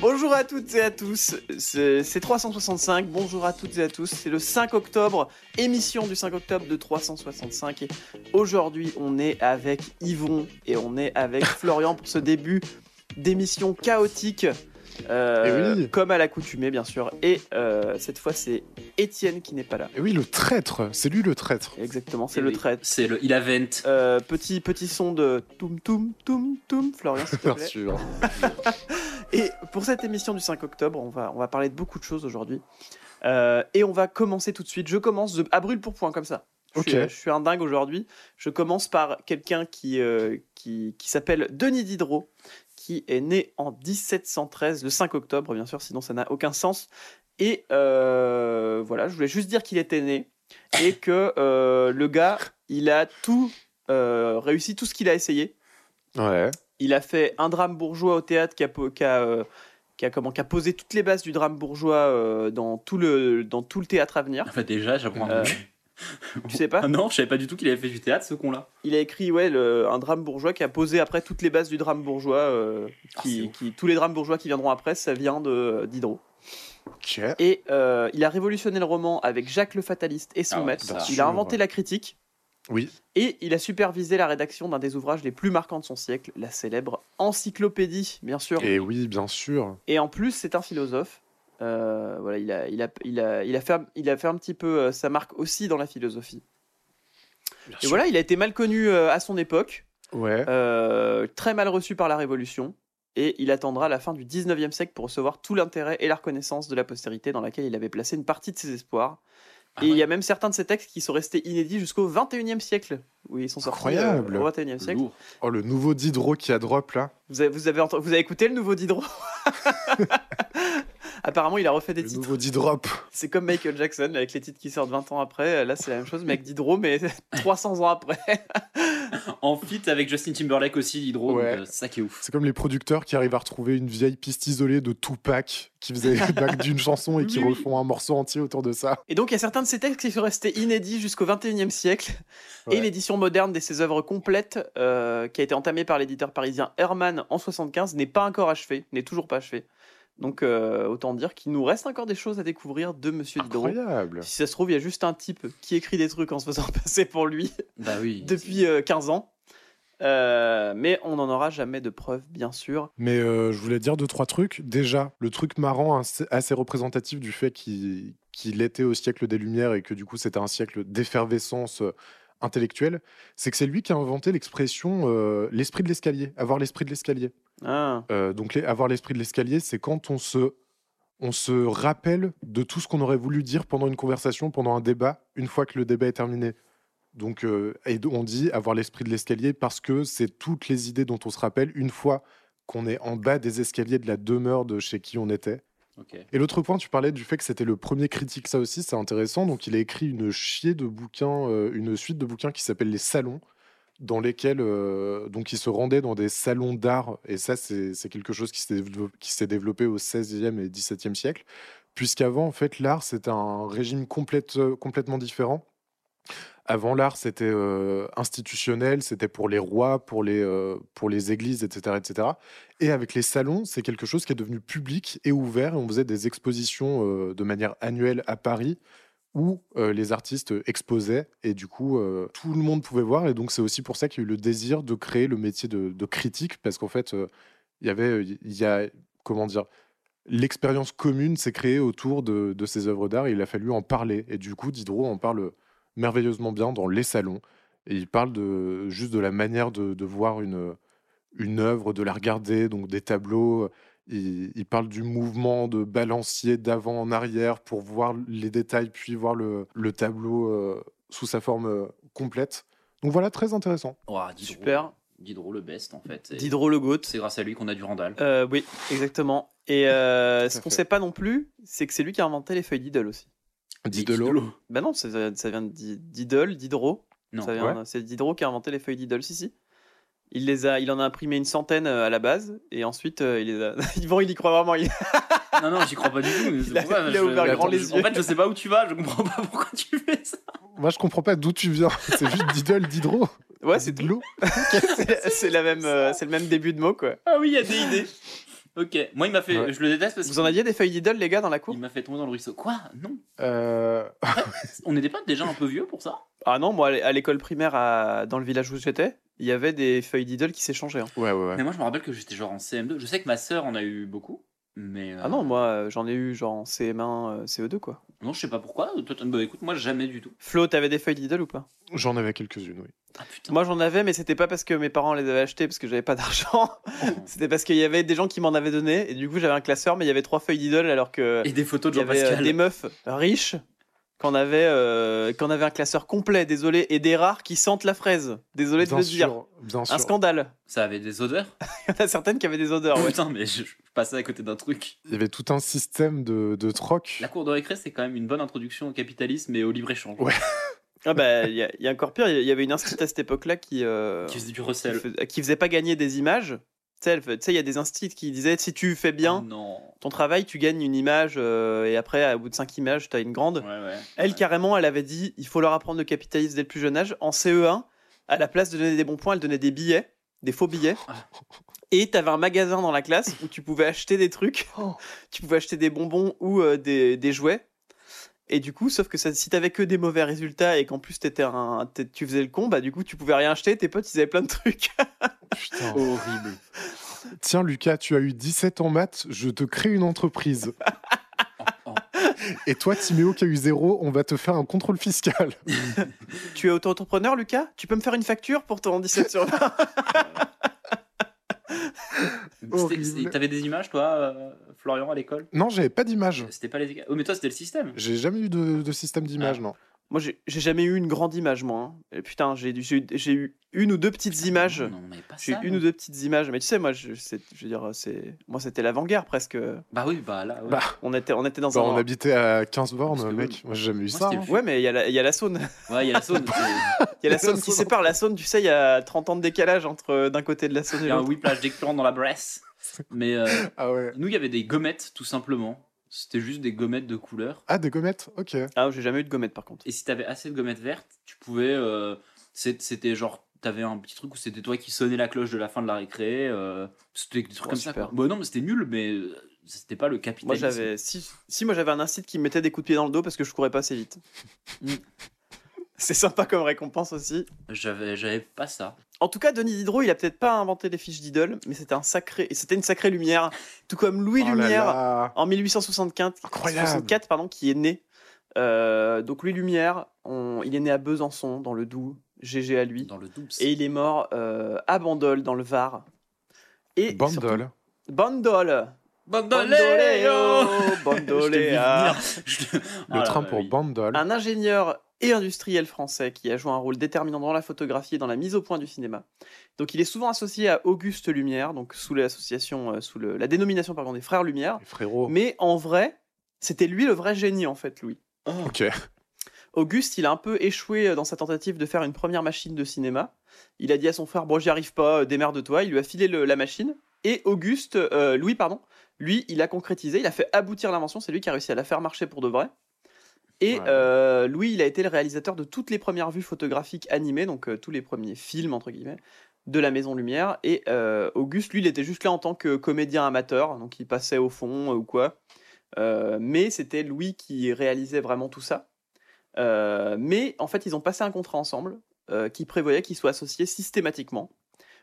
Bonjour à toutes et à tous, c'est c'est 365, bonjour à toutes et à tous, c'est le 5 octobre, émission du 5 octobre de 365 et aujourd'hui on est avec Yvon et on est avec Florian pour ce début d'émission chaotique, euh, Eh oui. comme à l'accoutumée bien sûr, et euh, cette fois c'est Étienne qui n'est pas là, Et oui, le traître, c'est lui le traître. exactement, c'est Eh le oui, trait. C'est le il a vent. Euh, petit, petit son de toum toum toum toum, Florian s'il te Bien plaît. sûr. Et pour cette émission du 5 octobre, on va, on va parler de beaucoup de choses aujourd'hui. Euh, et on va commencer tout de suite. Je commence de- à brûle pour point, comme ça. Je, Ok. suis, je suis un dingue aujourd'hui. Je commence par quelqu'un qui, euh, qui, qui s'appelle Denis Diderot, qui est né en 1713, le 5 octobre, bien sûr, sinon ça n'a aucun sens. Et euh, voilà, je voulais juste dire qu'il était né et que euh, le gars, il a tout euh, réussi, tout ce qu'il a essayé. Ouais. Il a fait un drame bourgeois au théâtre qui a, po- qui a, qui a, comment, qui a posé toutes les bases du drame bourgeois euh, dans, tout le, dans tout le théâtre à venir. Enfin déjà, j'apprends Euh. Tu sais pas Ah non, je savais pas du tout qu'il avait fait du théâtre, ce con-là. Il a écrit ouais, le- un drame bourgeois qui a posé après toutes les bases du drame bourgeois. euh, Ah, qui, tous les drames bourgeois qui viendront après, ça vient de Diderot. Ok. Et euh, il a révolutionné le roman avec Jacques le Fataliste et son Ah, maître. bien Il sûr, a inventé la critique. Oui. Et il a supervisé la rédaction d'un des ouvrages les plus marquants de son siècle, la célèbre Encyclopédie, bien sûr. Et oui, bien sûr. Et en plus, c'est un philosophe. Euh, voilà, il a, il, a, il, a, il, a fait, un- il a fait un petit peu euh, sa marque aussi dans la philosophie. Bien Et sûr. voilà, il a été mal connu euh, à son époque, Ouais. euh, très mal reçu par la Révolution, et il attendra la fin du 19e siècle pour recevoir tout l'intérêt et la reconnaissance de la postérité dans laquelle il avait placé une partie de ses espoirs. Ah et il ouais. y a même certains de ces textes qui sont restés inédits jusqu'au 21e siècle. Oui, ils sont sortis Incroyable. au 21e siècle. Lourd. Oh, le nouveau Diderot qui a drop là. Vous avez, vous, avez vous avez écouté le nouveau Diderot? Apparemment, il a refait des Le titres. nouveau Didrop. C'est comme Michael Jackson avec les titres qui sortent 20 ans après. Là, c'est la même chose, mais avec Diderot, mais 300 ans après. En feat avec Justin Timberlake aussi, Hydro, Ouais. donc, euh, c'est ça qui est ouf. C'est comme les producteurs qui arrivent à retrouver une vieille piste isolée de Tupac qui faisait le bac d'une chanson et qui Oui, oui. refont un morceau entier autour de ça. Et donc, il y a certains de ces textes qui sont restés inédits jusqu'au 21e siècle. Et l'édition moderne de ces œuvres complètes, euh, qui a été entamée par l'éditeur parisien Hermann en 75, n'est pas encore achevée, n'est toujours pas achevée. Donc, euh, autant dire qu'il nous reste encore des choses à découvrir de Monsieur Diderot. Incroyable. Si ça se trouve, il y a juste un type qui écrit des trucs en se faisant passer pour lui. Bah oui. depuis euh, 15 ans. Euh, mais on n'en aura jamais de preuves, bien sûr. Mais euh, je voulais dire deux, trois trucs. Déjà, le truc marrant, assez, représentatif du fait qu'il était au siècle des Lumières et que du coup c'était un siècle d'effervescence intellectuelle, c'est que c'est lui qui a inventé l'expression l'esprit de l'escalier, avoir l'esprit de l'escalier. Ah, Euh, donc les- avoir l'esprit de l'escalier, c'est quand on se, on se rappelle de tout ce qu'on aurait voulu dire pendant une conversation, pendant un débat, une fois que le débat est terminé. Donc, euh, et on dit avoir l'esprit de l'escalier parce que c'est toutes les idées dont on se rappelle une fois qu'on est en bas des escaliers de la demeure de chez qui on était. Et l'autre point, tu parlais du fait que c'était le premier critique, ça aussi, c'est intéressant. Donc, il a écrit une chier de bouquins, euh, une suite de bouquins qui s'appelle Les Salons, dans lesquels euh, donc il se rendait dans des salons d'art. Et ça, c'est quelque chose qui s'est développé, au 16e et 17e siècle. Puisqu'avant, en fait, l'art, c'était un régime euh, complètement différent. Avant, l'art, c'était euh, institutionnel, c'était pour les rois, pour les, pour les églises, etc., etc. Et avec les salons, c'est quelque chose qui est devenu public et ouvert. Et on faisait des expositions de manière annuelle à Paris où euh, les artistes exposaient et du coup euh, tout le monde pouvait voir. Et donc c'est aussi pour ça qu'il y a eu le désir de créer le métier de, critique parce qu'en fait euh, il y avait, il y a comment dire, l'expérience commune s'est créée autour de, de ces œuvres d'art et il a fallu en parler. Et du coup, Diderot en parle merveilleusement bien dans Les Salons. Et il parle de, juste de la manière de, de voir une, une œuvre, de la regarder, donc des tableaux. Il, il parle du mouvement de balancier d'avant en arrière pour voir les détails, puis voir le, le tableau euh, sous sa forme euh, complète. Donc voilà, très intéressant. Diderot. super. Diderot le best en fait. Et Diderot le GOAT. C'est grâce à lui qu'on a du Randall. Euh, oui, exactement. Et euh, ce qu'on fait. sait pas non plus, c'est que c'est lui qui a inventé les feuilles Diddle aussi. Didelot. Bah non, ça, ça vient de Diderot. Non. Ça vient- C'est Diderot qui a inventé les feuilles Diddle, si si. Il les a, il en a imprimé une centaine euh, à la base et ensuite euh, il les a. Yvan, il y croit vraiment. il- Non, non, j'y crois pas du tout. mais Il a- pour ça, il a je- ouvert grand les yeux. En fait, je sais pas où tu vas, je comprends pas pourquoi tu fais ça. Moi, je comprends pas d'où tu viens. C'est juste Diddle, Diderot. Ouais, c'est de l'eau. c'est c'est la même, euh, c'est le même début de mot quoi. Ah oui, il y a des idées. Ok, moi il m'a fait. Ouais. Je le déteste parce Vous en aviez des feuilles Diddle les gars dans la cour Il m'a fait tomber dans le ruisseau. Quoi? Non. Euh, On n'était pas déjà un peu vieux pour ça? Ah non, moi à l'école primaire à- dans le village où j'étais, il y avait des feuilles Diddle qui s'échangeaient. hein. Ouais, ouais, ouais. Mais moi je me rappelle que j'étais genre en CM2. Je sais que ma sœur en a eu beaucoup. Mais. euh, Ah non, moi euh, j'en ai eu genre en CM1, euh, CE2 quoi. Non, je sais pas pourquoi. Toi, bah écoute, moi jamais du tout. Flo, t'avais des feuilles Diddle ou pas? J'en avais quelques-unes, oui. Ah putain. Moi j'en avais, mais c'était pas parce que mes parents les avaient achetées parce que j'avais pas d'argent. C'était parce qu'il y avait des gens qui m'en avaient donné et du coup j'avais un classeur, mais il y avait trois feuilles Diddle alors que Et des photos de il y avait euh, Jean-Pascal. des meufs riches qu'on avait, euh, qu'on avait un classeur complet, désolé, et des rares qui sentent la fraise. Désolé de le dire. sûr, bien Un sûr. scandale. Ça avait des odeurs? Il y en a certaines qui avaient des odeurs. ouais. Putain, mais je, je passais à côté d'un truc. Il y avait tout un système de, de troc. La cour de récré, c'est quand même une bonne introduction au capitalisme et au libre-échange. Ouais. Ah bah, il y, a- il y a encore pire, il y avait une institut à cette époque-là qui, euh, Qui faisait du qui, recel. fais- qui faisait pas gagner des images. Tu sais, il y a des instituts qui disaient si tu fais bien Non. ton travail, tu gagnes une image euh, et après, au bout de cinq images, tu as une grande. Ouais, ouais. Elle, Ouais. carrément, elle avait dit il faut leur apprendre le capitalisme dès le plus jeune âge. En CE1, à la place de donner des bons points, elle donnait des billets, des faux billets. Et tu avais un magasin dans la classe où tu pouvais acheter des trucs. Oh. Tu pouvais acheter des bonbons ou euh, des, des jouets. Et du coup, sauf que ça, si t'avais que des mauvais résultats et qu'en plus t'étais un, tu faisais le con, bah du coup tu pouvais rien acheter. Tes potes ils avaient plein de trucs. Putain. Horrible. Tiens, Lucas, tu as eu 17 en maths, je te crée une entreprise. Et toi, Timéo, qui a eu 0, on va te faire un contrôle fiscal. tu es auto-entrepreneur, Lucas? Tu peux me faire une facture pour ton 17 sur 20 C'était- Horrible. c'était- T'avais des images, toi, euh, Florian, à l'école? Non, j'avais pas d'image. C'était pas les. Oh, mais toi, c'était le système. J'ai jamais eu de, de système d'image, Ah. non. Moi j'ai jamais eu une grande image, moi. hein. Et putain, j'ai eu, une ou deux petites images. Non, on n'avait pas J'ai une ou deux petites images, mais tu sais, moi, je, veux dire, c'est, moi, c'était l'avant-guerre presque. Bah oui, bah là. ouais. Bah, On était, on était dans Bah, un. on habitait à 15 bornes, que mec. oui. Moi, j'ai jamais eu Moi, ça. hein. Ouais, mais il y, a la- il y a la Saône. Ouais, il y a la Saône. Il y a la Saône qui sépare la Saône. Tu sais, il y a 30 ans de décalage entre euh, d'un côté de la Saône Il et y a un l'autre. whiplash d'écran dans la Bresse. Mais euh, Ah ouais. nous, il y avait des gommettes, tout simplement. C'était juste des gommettes de couleur. Ah, des gommettes Ok. Ah, j'ai jamais eu de gommette par contre. Et si t'avais assez de gommettes vertes, tu pouvais. euh, c'était genre. T'avais un petit truc où c'était toi qui sonnais la cloche de la fin de la récré. euh, c'était des trucs Oh, comme ça. super. Quoi. Bon, non, mais c'était nul, mais euh, c'était pas le Moi, capitalisme. j'avais. Si, si, moi, j'avais un incite qui me mettait des coups de pied dans le dos parce que je courais pas assez vite. C'est sympa comme récompense aussi. J'avais, j'avais pas ça. En tout cas, Denis Diderot, il a peut-être pas inventé les fiches Diddle, mais c'était un sacré, et c'était une sacrée lumière, tout comme Louis Oh Lumière là. en 1864, Incroyable. 64, pardon, qui est né. Euh, donc Louis Lumière, on- il est né à Besançon, dans le Doubs, GG à lui, Dans le Doubs. et il est mort euh, à Bandol, dans le Var. Et Bandol. surtout- Bandol. Bandoléo Bandoléa. Le train pour Bandol. Un ingénieur et industriel français qui a joué un rôle déterminant dans la photographie et dans la mise au point du cinéma. Donc il est souvent associé à Auguste Lumière, donc sous l'association, euh, sous le- la dénomination pardon, des frères Lumière. Mais en vrai, c'était lui le vrai génie en fait, Louis. Ok. Auguste, il a un peu échoué dans sa tentative de faire une première machine de cinéma. Il a dit à son frère Bon, j'y arrive pas, euh, démerde-toi. Il lui a filé le- la machine. Et Auguste, euh, Louis, pardon, lui, il a concrétisé, il a fait aboutir l'invention. C'est lui qui a réussi à la faire marcher pour de vrai. Et Ouais. euh, Louis, il a été le réalisateur de toutes les premières vues photographiques animées, donc euh, tous les premiers films, entre guillemets, de la Maison Lumière. Et euh, Auguste, lui, il était juste là en tant que comédien amateur, donc il passait au fond ou quoi. Mais c'était Louis qui réalisait vraiment tout ça. Mais en fait, ils ont passé un contrat ensemble qui prévoyait qu'ils soient associés systématiquement,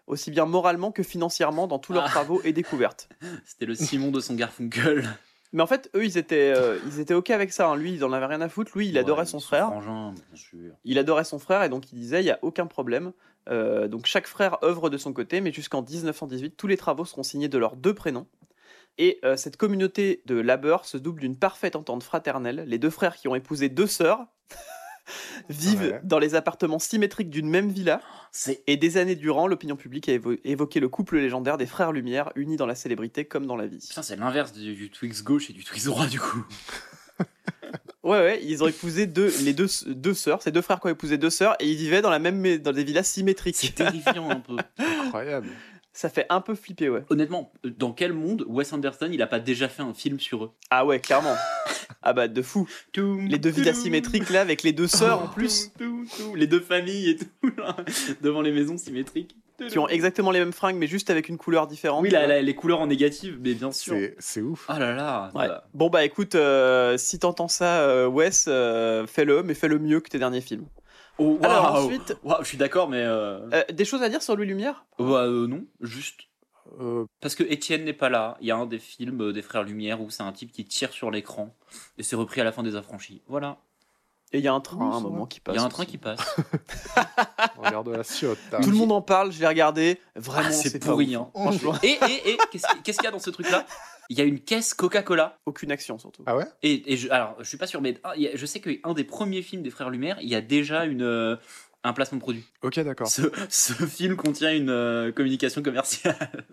aussi bien moralement que financièrement, dans tous leurs Ah. travaux et découvertes. C'était le Simon de son Garfunkel. Mais en fait, eux, ils étaient, euh, ils étaient OK avec ça. hein. Lui, il en avait rien à foutre. Lui, il adorait Ouais, son frère. frangin, bien sûr. Il adorait son frère et donc il disait il n'y a aucun problème. Euh, donc chaque frère œuvre de son côté, mais jusqu'en 1918, tous les travaux seront signés de leurs deux prénoms. Et euh, cette communauté de labeur se double d'une parfaite entente fraternelle. Les deux frères qui ont épousé deux sœurs. vivent Ouais. dans les appartements symétriques d'une même villa. C'est Et des années durant, l'opinion publique a évo- évoqué le couple légendaire des frères Lumière, unis dans la célébrité comme dans la vie. putain, c'est l'inverse du, du Twix gauche et du Twix droit du coup. Ouais, ouais, ils ont épousé deux, les deux, deux sœurs, ces deux frères qui ont épousé deux sœurs, et ils vivaient dans, la même, mais- dans des villas C'est symétriques. terrifiant un peu. Incroyable. Ça fait un peu flipper, ouais. Honnêtement, dans quel monde Wes Anderson il a pas déjà fait un film sur eux? Ah ouais, clairement. Ah bah, de fou. Les deux villas symétriques, là, avec les deux sœurs en plus, Tout, tout, Les deux familles et tout, là, devant les maisons symétriques. qui ont exactement les mêmes fringues, mais juste avec une couleur différente. Oui, les couleurs en négative, mais bien sûr. C'est ouf. Ah là là. Ouais. Bon bah écoute, euh, si t'entends ça, euh, Wes, euh, fais-le, mais fais-le mieux que tes derniers films. Oh, Alors ensuite, Waouh, je suis d'accord, mais. Euh... euh, des choses à dire sur Louis Lumière? Bah, euh, non, juste. Euh, Parce que Étienne n'est pas là. Il y a un des films des Frères Lumière où c'est un type qui tire sur l'écran. Et c'est repris à la fin des Affranchis. Voilà. Et il y a un train Oui, à un moment vrai. qui Il passe. y a un aussi. train qui passe. regarde la ciotte. Tout le monde en parle, je l'ai regardé. Vraiment, Ah, c'est pourri. Hein. Et, et, et qu'est-ce qui- qu'est-ce qu'il y a dans ce truc-là? Il y a une caisse Coca-Cola. aucune action surtout. Ah ouais? Et, et je, alors, je suis pas sûr, mais ah, il je sais qu'un des premiers films des Frères Lumière, il y a déjà une, euh, un placement de produit. Ok, d'accord. Ce, ce film contient une euh, communication commerciale.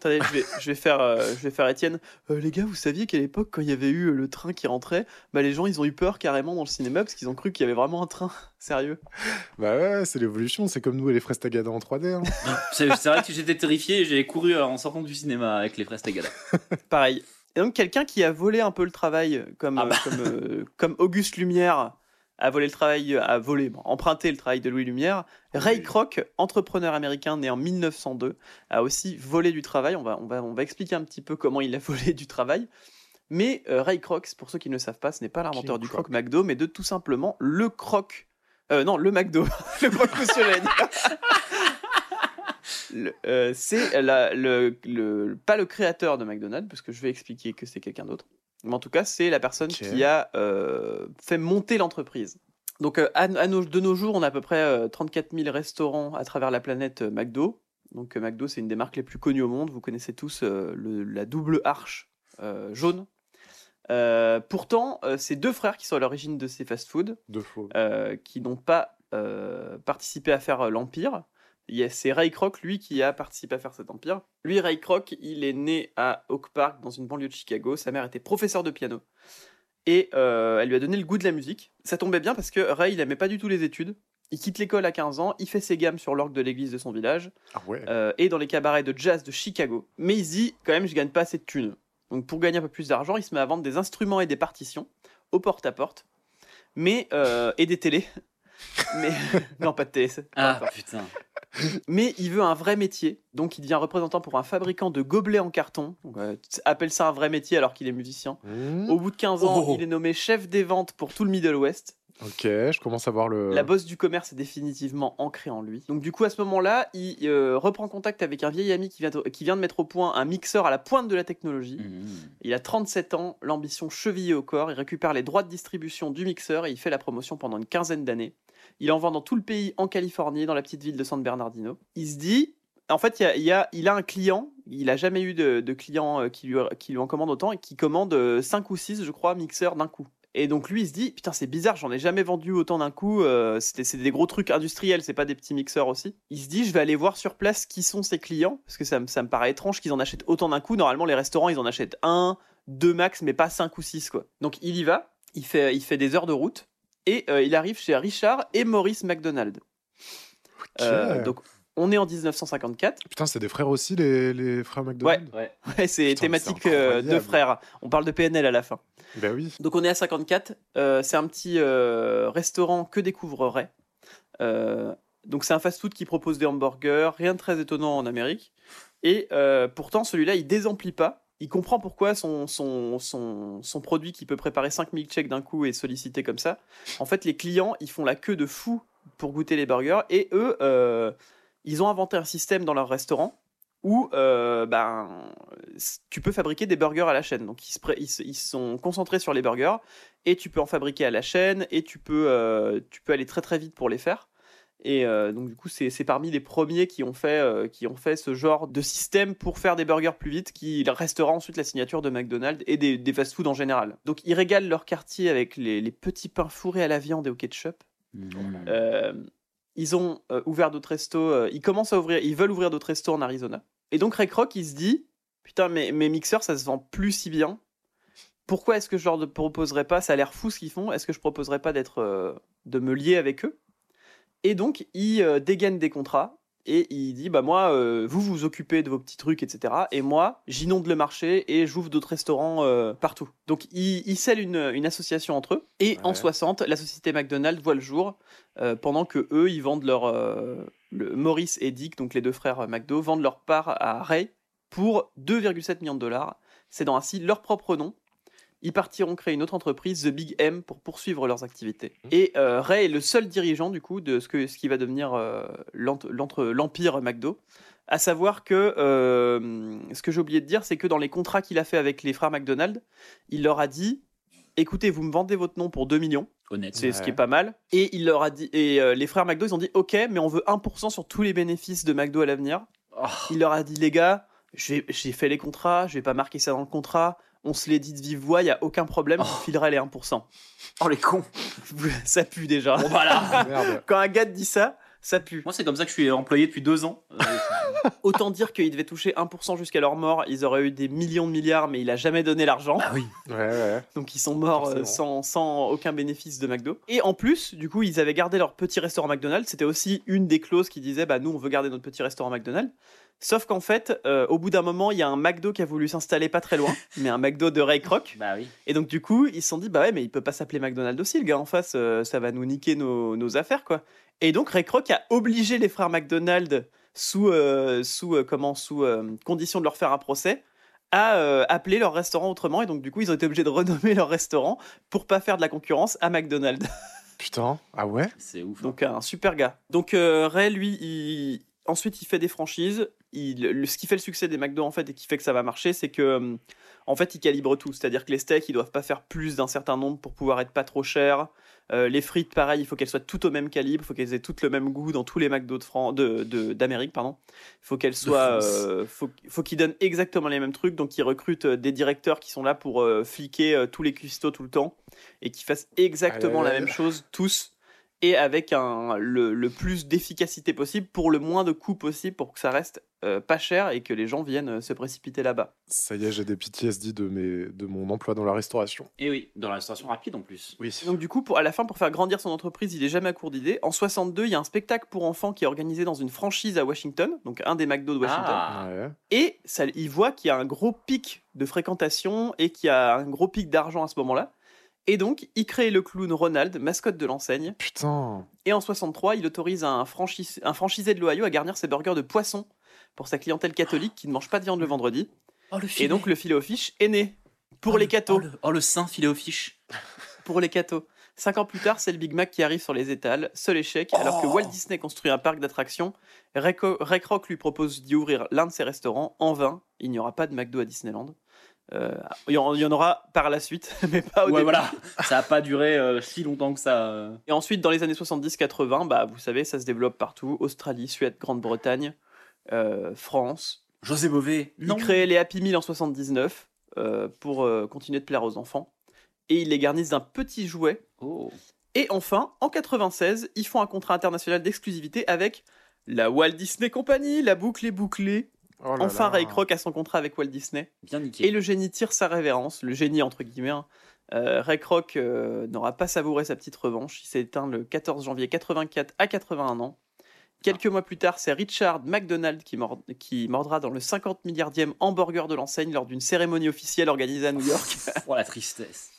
Attendez, je vais, je vais faire, euh, je vais faire Étienne. Euh, les gars, vous saviez qu'à l'époque, quand il y avait eu le train qui rentrait, bah les gens ils ont eu peur carrément dans le cinéma parce qu'ils ont cru qu'il y avait vraiment un train. Sérieux. Bah ouais, c'est l'évolution. C'est comme nous et les fraises Tagada en 3D. hein. C'est vrai que j'étais terrifié et j'ai couru euh, en sortant du cinéma avec les fraises Tagada. Pareil. Et donc quelqu'un qui a volé un peu le travail, comme, Ah bah. comme, comme Auguste Lumière a volé le travail, a volé, bon, emprunté le travail de Louis Lumière. Ray. Kroc, entrepreneur américain né en 1902, a aussi volé du travail. On va, on va, on va expliquer un petit peu comment il a volé du travail. Mais euh, Ray Kroc, pour ceux qui ne le savent pas, ce n'est pas l'inventeur du croque McDo, mais de tout simplement le croque. Euh, non, le McDo. le croque monsieur euh, c'est la- le, le- pas le créateur de McDonald's, parce que je vais expliquer que c'est quelqu'un d'autre. Mais en tout cas, c'est la personne qui a euh, fait monter l'entreprise. Donc, euh, à, à nos- de nos jours, on a à peu près euh, 34 000 restaurants à travers la planète euh, McDo. Donc, euh, McDo, c'est une des marques les plus connues au monde. Vous connaissez tous euh, le- la double arche euh, jaune. Euh, pourtant, euh, c'est deux frères qui sont à l'origine de ces fast-foods euh, qui n'ont pas euh, participé à faire euh, l'Empire. C'est Ray Kroc, lui, qui a participé à faire cet Empire. Lui, Ray Kroc, il est né à Oak Park, dans une banlieue de Chicago. Sa mère était professeure de piano. Et euh, elle lui a donné le goût de la musique. Ça tombait bien parce que Ray, il n'aimait pas du tout les études. Il quitte l'école à 15 ans, il fait ses gammes sur l'orgue de l'église de son village Ah ouais. euh, et dans les cabarets de jazz de Chicago. Mais il se dit, quand même, je gagne pas assez de thunes. Donc pour gagner un peu plus d'argent, il se met à vendre des instruments et des partitions au porte-à-porte, mais euh, et des télés. Mais non, pas de c'est- Ah putain. Mais il veut un vrai métier, donc il devient représentant pour un fabricant de gobelets en carton. Donc, euh, appelle ça un vrai métier alors qu'il est musicien. Mmh. Au bout de 15 ans, Oh. il est nommé chef des ventes pour tout le Middle West. Ok, je commence à voir le. La bosse du commerce est définitivement ancrée en lui. Donc du coup, à ce moment-là, il euh, reprend contact avec un vieil ami qui vient, qui vient de mettre au point un mixeur à la pointe de la technologie. Mmh. Il a 37 ans, l'ambition chevillée au corps, il récupère les droits de distribution du mixeur et il fait la promotion pendant une quinzaine d'années. Il en vend dans tout le pays, en Californie, dans la petite ville de San Bernardino. Il se dit, en fait, il, y a, il, y a- il a un client, il a jamais eu de, de client euh, qui lui, qui lui en commande autant et qui commande 5 ou 6, je crois, mixeurs d'un coup. Et donc lui, il se dit, putain, c'est bizarre, j'en ai jamais vendu autant d'un coup. euh, c'est des gros trucs industriels, c'est pas des petits mixeurs aussi. Il se dit, je vais aller voir sur place qui sont ses clients, parce que ça, me- ça me paraît étrange qu'ils en achètent autant d'un coup. Normalement, les restaurants, ils en achètent un, deux max, mais pas cinq ou six, quoi. Donc il y va, il fait, il fait des heures de route, et euh, il arrive chez Richard et Maurice McDonald. Ok. Euh, donc on est en 1954. Putain, c'est des frères aussi, les, les frères McDonald's Ouais. Ouais, c'est thématique euh, de frères. On parle de PNL à la fin. Ben oui. Donc on est à 54. euh, c'est un petit euh, restaurant que découvre Ray. Euh, donc c'est un fast-food qui propose des hamburgers, rien de très étonnant en Amérique. Et pourtant celui-là il désemplit pas. Il comprend pourquoi son, son, son, son produit qui peut préparer 5 milkshakes d'un coup est sollicité comme ça. En fait les clients ils font la queue de fou pour goûter les burgers et eux ils ont inventé un système dans leur restaurant où euh, ben, tu peux fabriquer des burgers à la chaîne. Donc ils, se ils ils sont concentrés sur les burgers et tu peux en fabriquer à la chaîne et tu peux, euh, tu peux aller très très vite pour les faire. Et euh, donc du coup c'est parmi les premiers qui ont, fait, qui ont fait ce genre de système pour faire des burgers plus vite qui restera ensuite la signature de McDonald's et des, des fast-foods en général. Donc ils régalent leur quartier avec les, les petits pains fourrés à la viande et au ketchup. Mmh. Ils ont euh, ouvert d'autres restos. euh, ils commencent à ouvrir. Ils veulent ouvrir d'autres restos en Arizona. Et donc Ray Kroc, il se dit putain, mais mes mixeurs, ça se vend plus si bien. Pourquoi est-ce que je leur proposerais pas Ça a l'air fou ce qu'ils font. Est-ce que je proposerais pas d'être, euh, de me lier avec eux? Et donc il euh, dégaine des contrats et il dit bah moi, euh, vous vous occupez de vos petits trucs, etc. Et moi, j'inonde le marché et j'ouvre d'autres restaurants euh, partout. Donc il, il scelle une, une association entre eux. Et en Ouais. 60, la société McDonald's voit le jour euh, pendant que eux, ils vendent leur le, Maurice et Dick, donc les deux frères McDo, vendent leur part à Ray pour 2,7 millions de dollars. C'est dans ainsi leur propre nom. Ils partiront créer une autre entreprise, The Big M, pour poursuivre leurs activités. Et euh, Ray est le seul dirigeant du coup de ce, que, ce qui va devenir euh, l'empire McDo. À savoir que euh, ce que j'ai oublié de dire, c'est que dans les contrats qu'il a fait avec les frères McDonald, il leur a dit écoutez, vous me vendez votre nom pour 2 millions. Honnête. C'est ce qui est pas mal. Et il leur a dit, et euh, les frères McDo, ils ont dit, ok, mais on veut 1% sur tous les bénéfices de McDo à l'avenir. Oh, Il leur a dit, les gars, j'ai j'ai fait les contrats, je vais pas marquer ça dans le contrat. On se l'est dit de vive voix, il y a aucun problème, je vous filerai les 1%. oh, les cons. ça pue déjà. Bon, voilà. Merde. Quand un gars te dit ça, ça pue. Moi, c'est comme ça que je suis employé depuis deux ans. Euh, Autant dire qu'ils devaient toucher 1% jusqu'à leur mort, ils auraient eu des millions de milliards, mais il a jamais donné l'argent. ah oui. Ouais, ouais. Donc ils sont morts euh, sans aucun bénéfice de McDo. Et en plus, du coup, ils avaient gardé leur petit restaurant McDonald's. C'était aussi une des clauses qui disait, bah nous, on veut garder notre petit restaurant McDonald's. Sauf qu'en fait, euh, au bout d'un moment, il y a un McDo qui a voulu s'installer pas très loin, mais un McDo de Ray Kroc. Bah oui. Et donc du coup, ils se sont dit, bah ouais, mais il peut pas s'appeler McDonald's aussi, le gars en face, euh, ça va nous niquer nos, nos affaires, quoi. Et donc Ray Kroc a obligé les frères McDonald sous, euh, sous, euh, comment, sous euh, condition de leur faire un procès à euh, appeler leur restaurant autrement. Et donc du coup, ils ont été obligés de renommer leur restaurant pour pas faire de la concurrence à McDonald's. Putain. Ah ouais? C'est ouf. hein. Donc un super gars. Donc euh, Ray, lui, il... ensuite il fait des franchises. Il... le- Ce qui fait le succès des McDo en fait et qui fait que ça va marcher, c'est que en fait il calibre tout. C'est-à-dire que les steaks, ils doivent pas faire plus d'un certain nombre pour pouvoir être pas trop chers. Euh, les frites, pareil, il faut qu'elles soient toutes au même calibre, il faut qu'elles aient toutes le même goût dans tous les McDo de Fran- de- de- d'Amérique, pardon. Il faut qu'elles soient, euh, faut, faut qu'ils donnent exactement les mêmes trucs. Donc ils recrutent euh, des directeurs qui sont là pour euh, fliquer tous les cuistots tout le temps et qui fassent exactement la même chose tous et avec un, le, le plus d'efficacité possible pour le moins de coûts possible pour que ça reste euh, pas cher et que les gens viennent euh, se précipiter là-bas. Ça y est, j'ai des PTSD de, mes... de mon emploi dans la restauration. Et oui, dans la restauration rapide en plus. Oui. Donc du coup, pour, à la fin, pour faire grandir son entreprise, il est jamais à court d'idées. En 62, il y a un spectacle pour enfants qui est organisé dans une franchise à Washington, donc un des McDo de Washington. Ah. Ouais. Et ça, il voit qu'il y a un gros pic de fréquentation et qu'il y a un gros pic d'argent à ce moment-là. Et donc, il crée le clown Ronald, mascotte de l'enseigne. Putain. Et en 63, il autorise un, franchis- un franchisé de l'Ohio à garnir ses burgers de poisson pour sa clientèle catholique qui ne mange pas de viande le vendredi. Oh, le Et filet. donc, le filet aux fiches est né. Pour Oh, les le- cathos. Oh, le, oh, le saint filet aux fiches. Pour les cathos. Cinq ans plus tard, c'est le Big Mac qui arrive sur les étals. Seul échec, alors que Oh. Walt Disney construit un parc d'attractions, Ray Kroc lui propose d'y ouvrir l'un de ses restaurants. En vain, il n'y aura pas de McDo à Disneyland. Euh, il y en- il aura par la suite, mais pas au ouais, début. voilà. Ça a pas duré euh, si longtemps que ça. euh. Et ensuite, dans les années 70-80, bah, vous savez, ça se développe partout. Australie, Suède, Grande-Bretagne, France. José Bové. Il Non. crée les Happy Meal en 79 euh, pour continuer de plaire aux enfants. Et il les garnissent d'un petit jouet. Oh. Et enfin, en 96, ils font un contrat international d'exclusivité avec la Walt Disney Company. La boucle est bouclée. Oh là Enfin, là. Ray Kroc a son contrat avec Walt Disney. Bien niqué. Et le génie tire sa révérence, le génie entre guillemets. hein. Euh, Ray Kroc euh, n'aura pas savouré sa petite revanche. Il s'est éteint le 14 janvier 84 à 81 ans. Quelques mois plus tard, c'est Richard McDonald qui, mord- qui mordra dans le 50 milliardième hamburger de l'enseigne lors d'une cérémonie officielle organisée à New York. Oh la tristesse.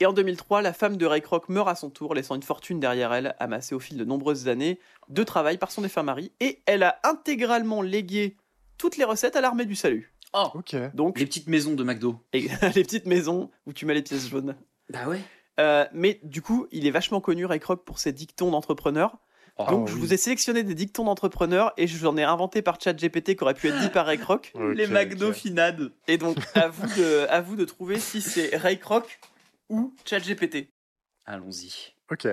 Et en 2003, la femme de Ray Kroc meurt à son tour, laissant une fortune derrière elle, amassée au fil de nombreuses années de travail par son défunt mari. Et elle a intégralement légué toutes les recettes à l'armée du salut. Oh. Ok. Donc, Les petites maisons de McDo. et- les petites maisons où tu mets les pièces jaunes. Bah ouais. Euh, mais du coup, il est vachement connu, Ray Kroc, pour ses dictons d'entrepreneurs. Oh, Donc, je vous ai sélectionné des dictons d'entrepreneurs et j'en ai inventé par ChatGPT qui aurait pu être dit par Ray Kroc. les McDo ok. finades. Et donc, à vous de, à vous de trouver si c'est Ray Kroc ou ChatGPT. Allons-y. Ok.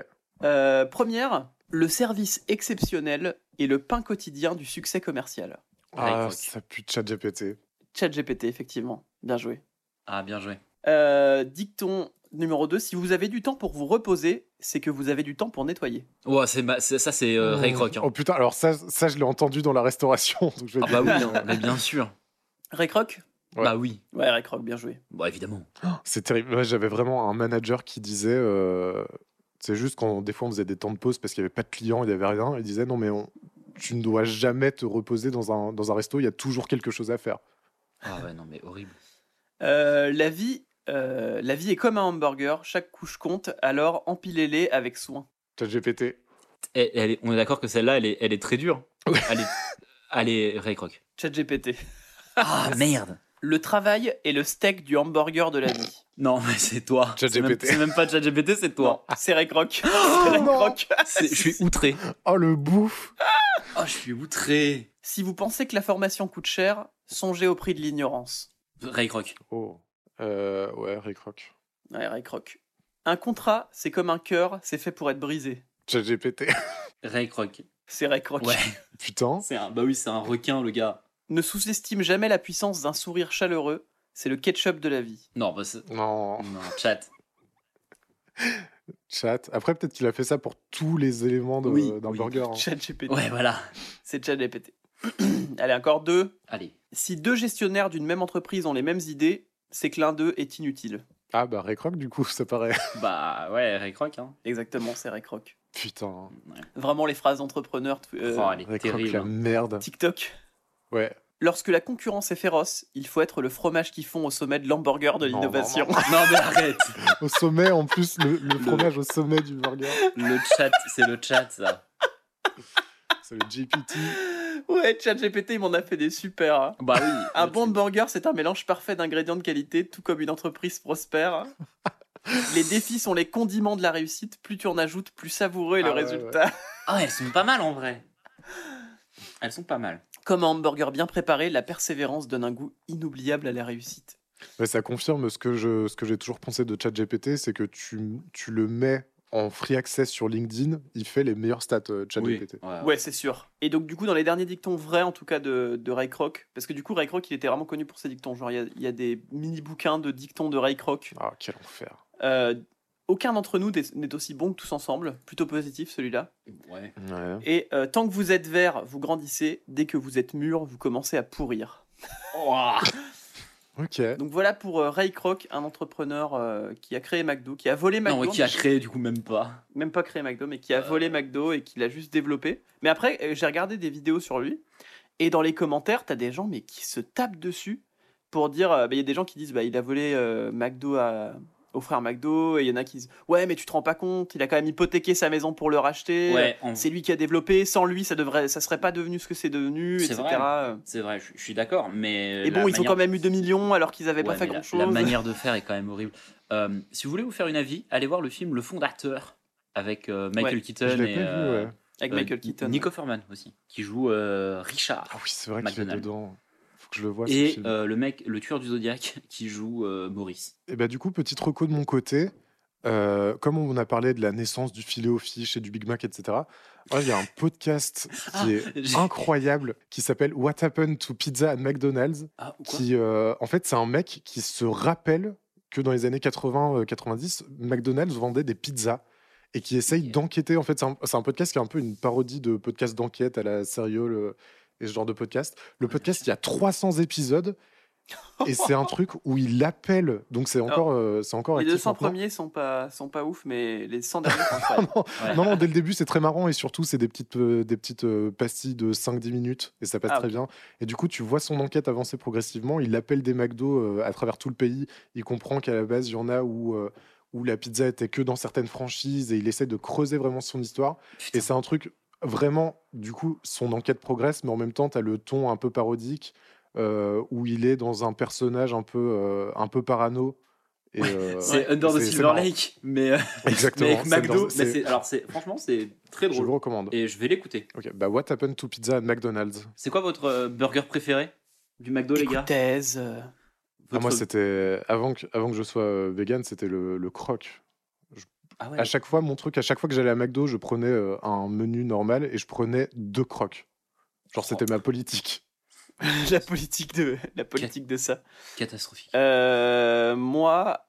Euh, première, le service exceptionnel et le pain quotidien du succès commercial. Ray Ah, ça pue de chat GPT. ChatGPT, effectivement. Bien joué. Ah, bien joué. Euh, dicton numéro 2, si vous avez du temps pour vous reposer, c'est que vous avez du temps pour nettoyer. Ouais, c'est ma- ça, c'est euh, Ray Kroc. hein. Oh putain, alors ça, ça je l'ai entendu dans la restauration. donc je vais Ah bah oui, hein, mais bien sûr. Ray Kroc? Ouais. Bah oui. Ouais, Ray Kroc, bien joué. Bah évidemment. C'est terrible. Ouais, J'avais vraiment un manager qui disait, euh, c'est juste quand des fois on faisait des temps de pause parce qu'il n'y avait pas de clients, il n'y avait rien, il disait non mais on- tu ne dois jamais te reposer dans un, dans un resto, il y a toujours quelque chose à faire. Ah ouais, non, mais horrible. Euh, la, vie, euh, la vie est comme un hamburger, chaque couche compte, alors empilez-les avec soin. Chat GPT. Elle- elle est- on est d'accord que celle-là, elle est, elle est très dure. Elle est, elle est Ray Kroc. Chat GPT. Ah merde. Le travail est le steak du hamburger de la vie. Non, mais c'est toi. C'est même, ChatGPT. c'est même pas ChatGPT, c'est toi. C'est Ray. Kroc. C'est- Je suis outré. Oh le bouffe Oh, je suis outré. Si vous pensez que la formation coûte cher, songez au prix de l'ignorance. Ray Kroc. Oh. Euh, ouais, Ray Kroc. Ouais, Ray Kroc. Un contrat, c'est comme un cœur, c'est fait pour être brisé. Chat GPT. Ray Kroc. C'est Ray Kroc. Ouais. Putain. C'est un, bah oui, c'est un requin, le gars. Ne sous-estime jamais la puissance d'un sourire chaleureux, c'est le ketchup de la vie. Non, bah c'est- Non. non, chat. Chat. Après, peut-être qu'il a fait ça pour tous les éléments Oui, d'un oui. burger. hein. Chat GPT. Ouais, voilà. C'est Chat GPT. Allez, encore deux. Allez. Si deux gestionnaires d'une même entreprise ont les mêmes idées, c'est que l'un d'eux est inutile. Ah bah Ray Kroc, du coup, ça paraît. Bah ouais, Ray Kroc. Hein. Exactement, c'est Ray Kroc. Putain. Ouais. Vraiment les phrases d'entrepreneurs. euh, Oh, elle est Ray la hein. merde. TikTok. Ouais. Lorsque la concurrence est féroce, il faut être le fromage qui fond au sommet de l'hamburger de Non, l'innovation. non, Non, mais arrête. Au sommet, en plus, le, le fromage au sommet du burger. Le chat, c'est le chat, ça. C'est le GPT. Ouais, ChatGPT, il m'en a fait des super. hein. Bah oui. Un bon burger, c'est un mélange parfait d'ingrédients de qualité, tout comme une entreprise prospère. Les défis sont les condiments de la réussite. Plus tu en ajoutes, plus savoureux est le Ah ouais, résultat. Ah, elles sont pas mal en vrai. Elles sont pas mal. Comme un hamburger bien préparé, la persévérance donne un goût inoubliable à la réussite. Ouais, ça confirme ce que je, ce que j'ai toujours pensé de ChatGPT, c'est que tu, tu le mets en free access sur LinkedIn, il fait les meilleures stats euh, ChatGPT. Ouais, Ouais, c'est sûr. Et donc, du coup, dans les derniers dictons vrais, en tout cas, de, de Ray Kroc, parce que du coup, Ray Kroc, il était vraiment connu pour ses dictons. Genre, il y a- il y, a des mini-bouquins de dictons de Ray Kroc. Ah, quel enfer. Euh, aucun d'entre nous n'est aussi bon que tous ensemble. Plutôt positif, celui-là. Ouais. Ouais. Et euh, tant que vous êtes vert, vous grandissez. Dès que vous êtes mûr, vous commencez à pourrir. Ouah. Ok. Donc voilà pour euh, Ray Kroc, un entrepreneur euh, qui a créé McDo, qui a volé McDo. Non, qui a créé du coup même pas. même pas créé McDo, mais qui a Euh. volé McDo et qui l'a juste développé. Mais après, euh, j'ai regardé des vidéos sur lui, et dans les commentaires, t'as des gens mais qui se tapent dessus pour dire, euh, bah, il y a des gens qui disent, bah, il a volé euh, McDo à, au frère McDo, et il y en a qui disent, ouais, mais tu te rends pas compte, il a quand même hypothéqué sa maison pour le racheter. Ouais, en- C'est lui qui a développé. Sans lui, ça devrait, ça serait pas devenu ce que c'est devenu, C'est etc. vrai. c'est vrai, je, suis d'accord, mais. Et la bon, ils ont quand même eu 2 millions alors qu'ils avaient Ouais, pas fait la- grand chose. La, manière de faire est quand même horrible. Euh, si vous voulez vous faire une avis, allez voir le film Le Fondateur avec euh, Michael Ouais, Keaton Je l'ai et vu, euh, ouais. Avec euh, Michael Keaton. Nick Offerman aussi, qui joue euh, Richard. Ah oui, c'est vrai qu'il est dedans. Faut que je le vois, et euh, le mec, le tueur du Zodiac, qui joue euh, Maurice. Et bah du coup, petite reco de mon côté, euh, comme on a parlé de la naissance du filet aux fiches et du Big Mac, etc., ouais, il y a un podcast Ah, qui est incroyable, qui s'appelle What Happened to Pizza at McDonald's, Ah, qui, euh, en fait, c'est un mec qui se rappelle que dans les années 80-90, McDonald's vendait des pizzas et qui essaye d'enquêter. En fait, c'est un, podcast qui est un peu une parodie de podcast d'enquête à la Serial euh, et ce genre de podcast. Le podcast, il y a 300 épisodes et c'est un truc où il appelle. Donc c'est encore, euh, c'est encore Les actif 200 maintenant. premiers sont pas, sont pas ouf, mais les 100 derniers sont. Ouais. Non, non, dès le début, c'est très marrant et surtout, c'est des petites, euh, des petites euh, pastilles de 5-10 minutes et ça passe Ah, très bien. Et du coup, tu vois son enquête avancer progressivement. Il appelle des McDo euh, à travers tout le pays. Il comprend qu'à la base, il y en a où, où la pizza était que dans certaines franchises et il essaie de creuser vraiment son histoire. Putain. Et c'est un truc vraiment, du coup, son enquête progresse, mais en même temps, tu as le ton un peu parodique euh, où il est dans un personnage un peu, euh, un peu parano. Et, euh, C'est Under the Silver. Lake, mais, euh, Exactement. mais avec McDo. dans- mais alors, c'est, franchement, c'est très Je vous le drôle. recommande. Et je vais l'écouter. Ok, bah What Happened to Pizza at McDonald's C'est quoi votre euh, burger préféré du McDo, les gars Écoutez, euh, Ah, Moi, c'était avant que, avant que je sois euh, vegan, c'était le, le croc. Ah ouais. À chaque fois, mon truc, à chaque fois que j'allais à McDo, je prenais euh, un menu normal et je prenais deux crocs. Genre, c'était ma politique. la politique de, la politique de ça. Catastrophique. Euh, moi,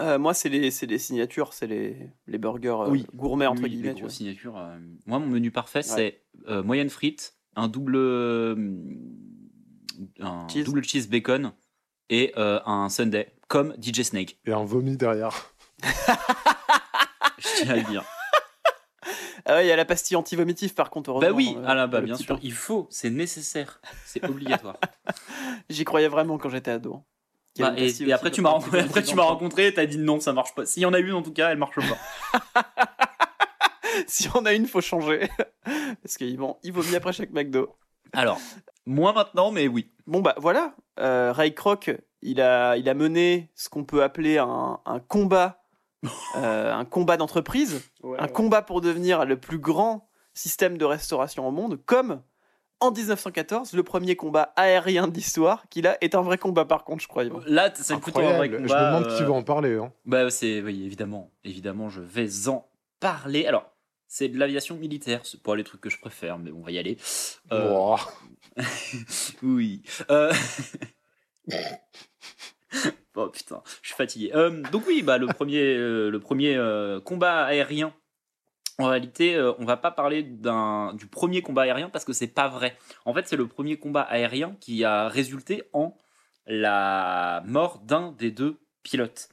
Euh, moi, c'est les, c'est les signatures, c'est les, les burgers euh, Oui. gourmets, entre Oui, guillemets. les tu grosses vois. signatures. euh, Moi, mon menu parfait, c'est euh, moyenne frite, un double, euh, un Cheese. double cheese bacon et euh, un sundae, comme DJ Snake. Et un vomi derrière. Je tiens à le dire. Ah ouais, il y a la pastille anti-vomitif, par contre. bah oui, le- ah là, bah, bien sûr, pain. il faut, c'est nécessaire, c'est obligatoire. J'y croyais vraiment quand j'étais ado. hein. Bah, et, après, tu m'as rencontré, après, tu m'as rencontré, t'as dit non, ça marche pas. S'il y en a une, en tout cas, elle marche pas. si on a une, faut changer. Parce qu'il vont- il mieux après chaque McDo. Alors, moins maintenant, mais oui. Bon, bah voilà. Euh, Ray Kroc, il a, il a mené ce qu'on peut appeler un, un combat. Euh, un combat d'entreprise. un combat pour devenir le plus grand système de restauration au monde, comme en 1914, le premier combat aérien de l'histoire, qui là est un vrai combat par contre, je crois. Là, c'est plutôt un vrai combat. Je me demande qui euh, va en parler. Hein. Bah c'est oui évidemment évidemment je vais en parler alors c'est de l'aviation militaire c'est pas les trucs que je préfère mais on va y aller Euh, oui Euh, oh putain je suis fatigué. Euh, donc oui bah le premier euh, le premier euh, combat aérien en réalité on va pas parler du premier combat aérien parce que c'est pas vrai. En fait c'est le premier combat aérien qui a résulté en la mort d'un des deux pilotes.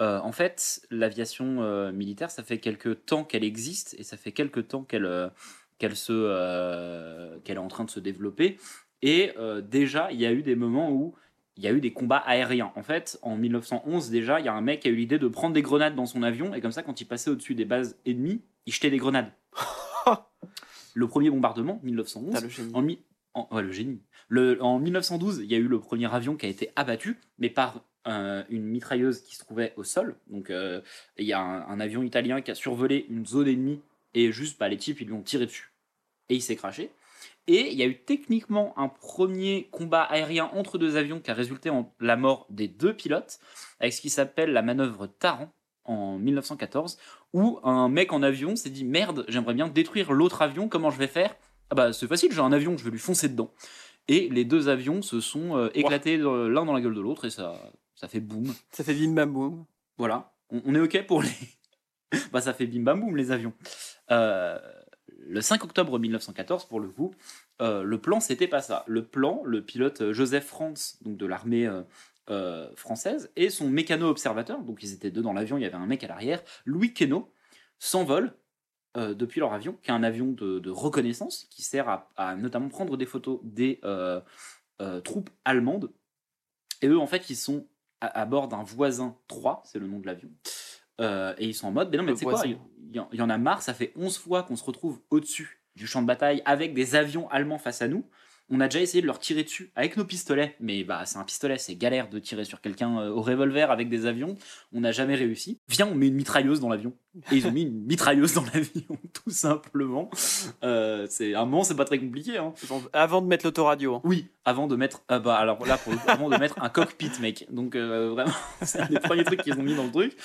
En fait, l'aviation militaire, ça fait quelques temps qu'elle existe et ça fait quelques temps qu'elle qu'elle se qu'elle est en train de se développer. Et déjà, il y a eu des moments où il y a eu des combats aériens. En fait, en 1911 déjà, il y a un mec qui a eu l'idée de prendre des grenades dans son avion et comme ça, quand il passait au-dessus des bases ennemies, il jetait des grenades. le premier bombardement, 1911. T'as le génie. En, mi- en- ouais, le génie. Le, en 1912, il y a eu le premier avion qui a été abattu, mais par euh, une mitrailleuse qui se trouvait au sol. Donc, euh, il y a un, un avion italien qui a survolé une zone ennemie et juste, bah, les types, ils lui ont tiré dessus. Et il s'est craché. Et il y a eu techniquement un premier combat aérien entre deux avions qui a résulté en la mort des deux pilotes, avec ce qui s'appelle la manœuvre Taran en 1914, où un mec en avion s'est dit merde, j'aimerais bien détruire l'autre avion, comment je vais faire? Ah bah c'est facile, j'ai un avion, je vais lui foncer dedans. Et les deux avions se sont euh, éclatés dans- l'un dans la gueule de l'autre et ça, ça fait boum. Ça fait bim bam boum. Voilà, on, on est ok pour les. bah ça fait bim bam boum les avions. Euh, le 5 octobre 1914, pour le coup, euh, le plan c'était pas ça. Le plan, le pilote euh, Joseph Franz, donc de l'armée euh, française, et son mécano-observateur, donc ils étaient deux dans l'avion, il y avait un mec à l'arrière, Louis Queneau, s'envolent depuis leur avion, qui est un avion de, reconnaissance qui sert à, notamment prendre des photos des troupes allemandes. Et eux, en fait, ils sont à, à bord d'un voisin 3, c'est le nom de l'avion. Euh, et ils sont en mode, mais non, mais tu sais quoi, il y, en- il y en a marre, ça fait 11 fois qu'on se retrouve au-dessus du champ de bataille avec des avions allemands face à nous. On a déjà essayé de leur tirer dessus avec nos pistolets, mais bah c'est un pistolet, c'est galère de tirer sur quelqu'un euh, au revolver avec des avions. On n'a jamais réussi. Viens, on met une mitrailleuse dans l'avion. Et ils ont mis une mitrailleuse dans l'avion, tout simplement. Euh, c'est un moment, c'est pas très compliqué. Hein. Avant de mettre l'autoradio. hein. Oui, avant de mettre. ah bah alors là, pour avant de mettre un cockpit, mec. Donc euh, vraiment, c'est un des premiers trucs qu'ils ont mis dans le truc.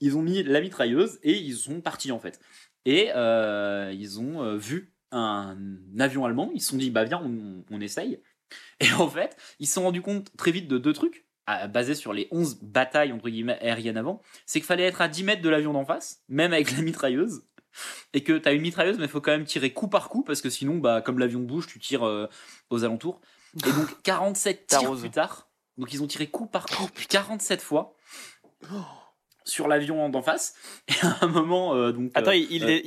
Ils ont mis la mitrailleuse et ils sont partis en fait. Et euh, ils ont euh, vu un avion allemand. Ils se sont dit, bah viens, on, on essaye. Et en fait, ils se sont rendus compte très vite de deux trucs, basés sur les 11 batailles entre guillemets aériennes avant. C'est qu'il fallait être à 10 mètres de l'avion d'en face, même avec la mitrailleuse. Et que t'as une mitrailleuse, mais il faut quand même tirer coup par coup, parce que sinon, bah, comme l'avion bouge, tu tires euh, aux alentours. Et donc 47 tirs plus tard, donc ils ont tiré coup par coup 47 fois sur l'avion d'en face. Et à un moment, euh, donc. Attends, euh, il, euh,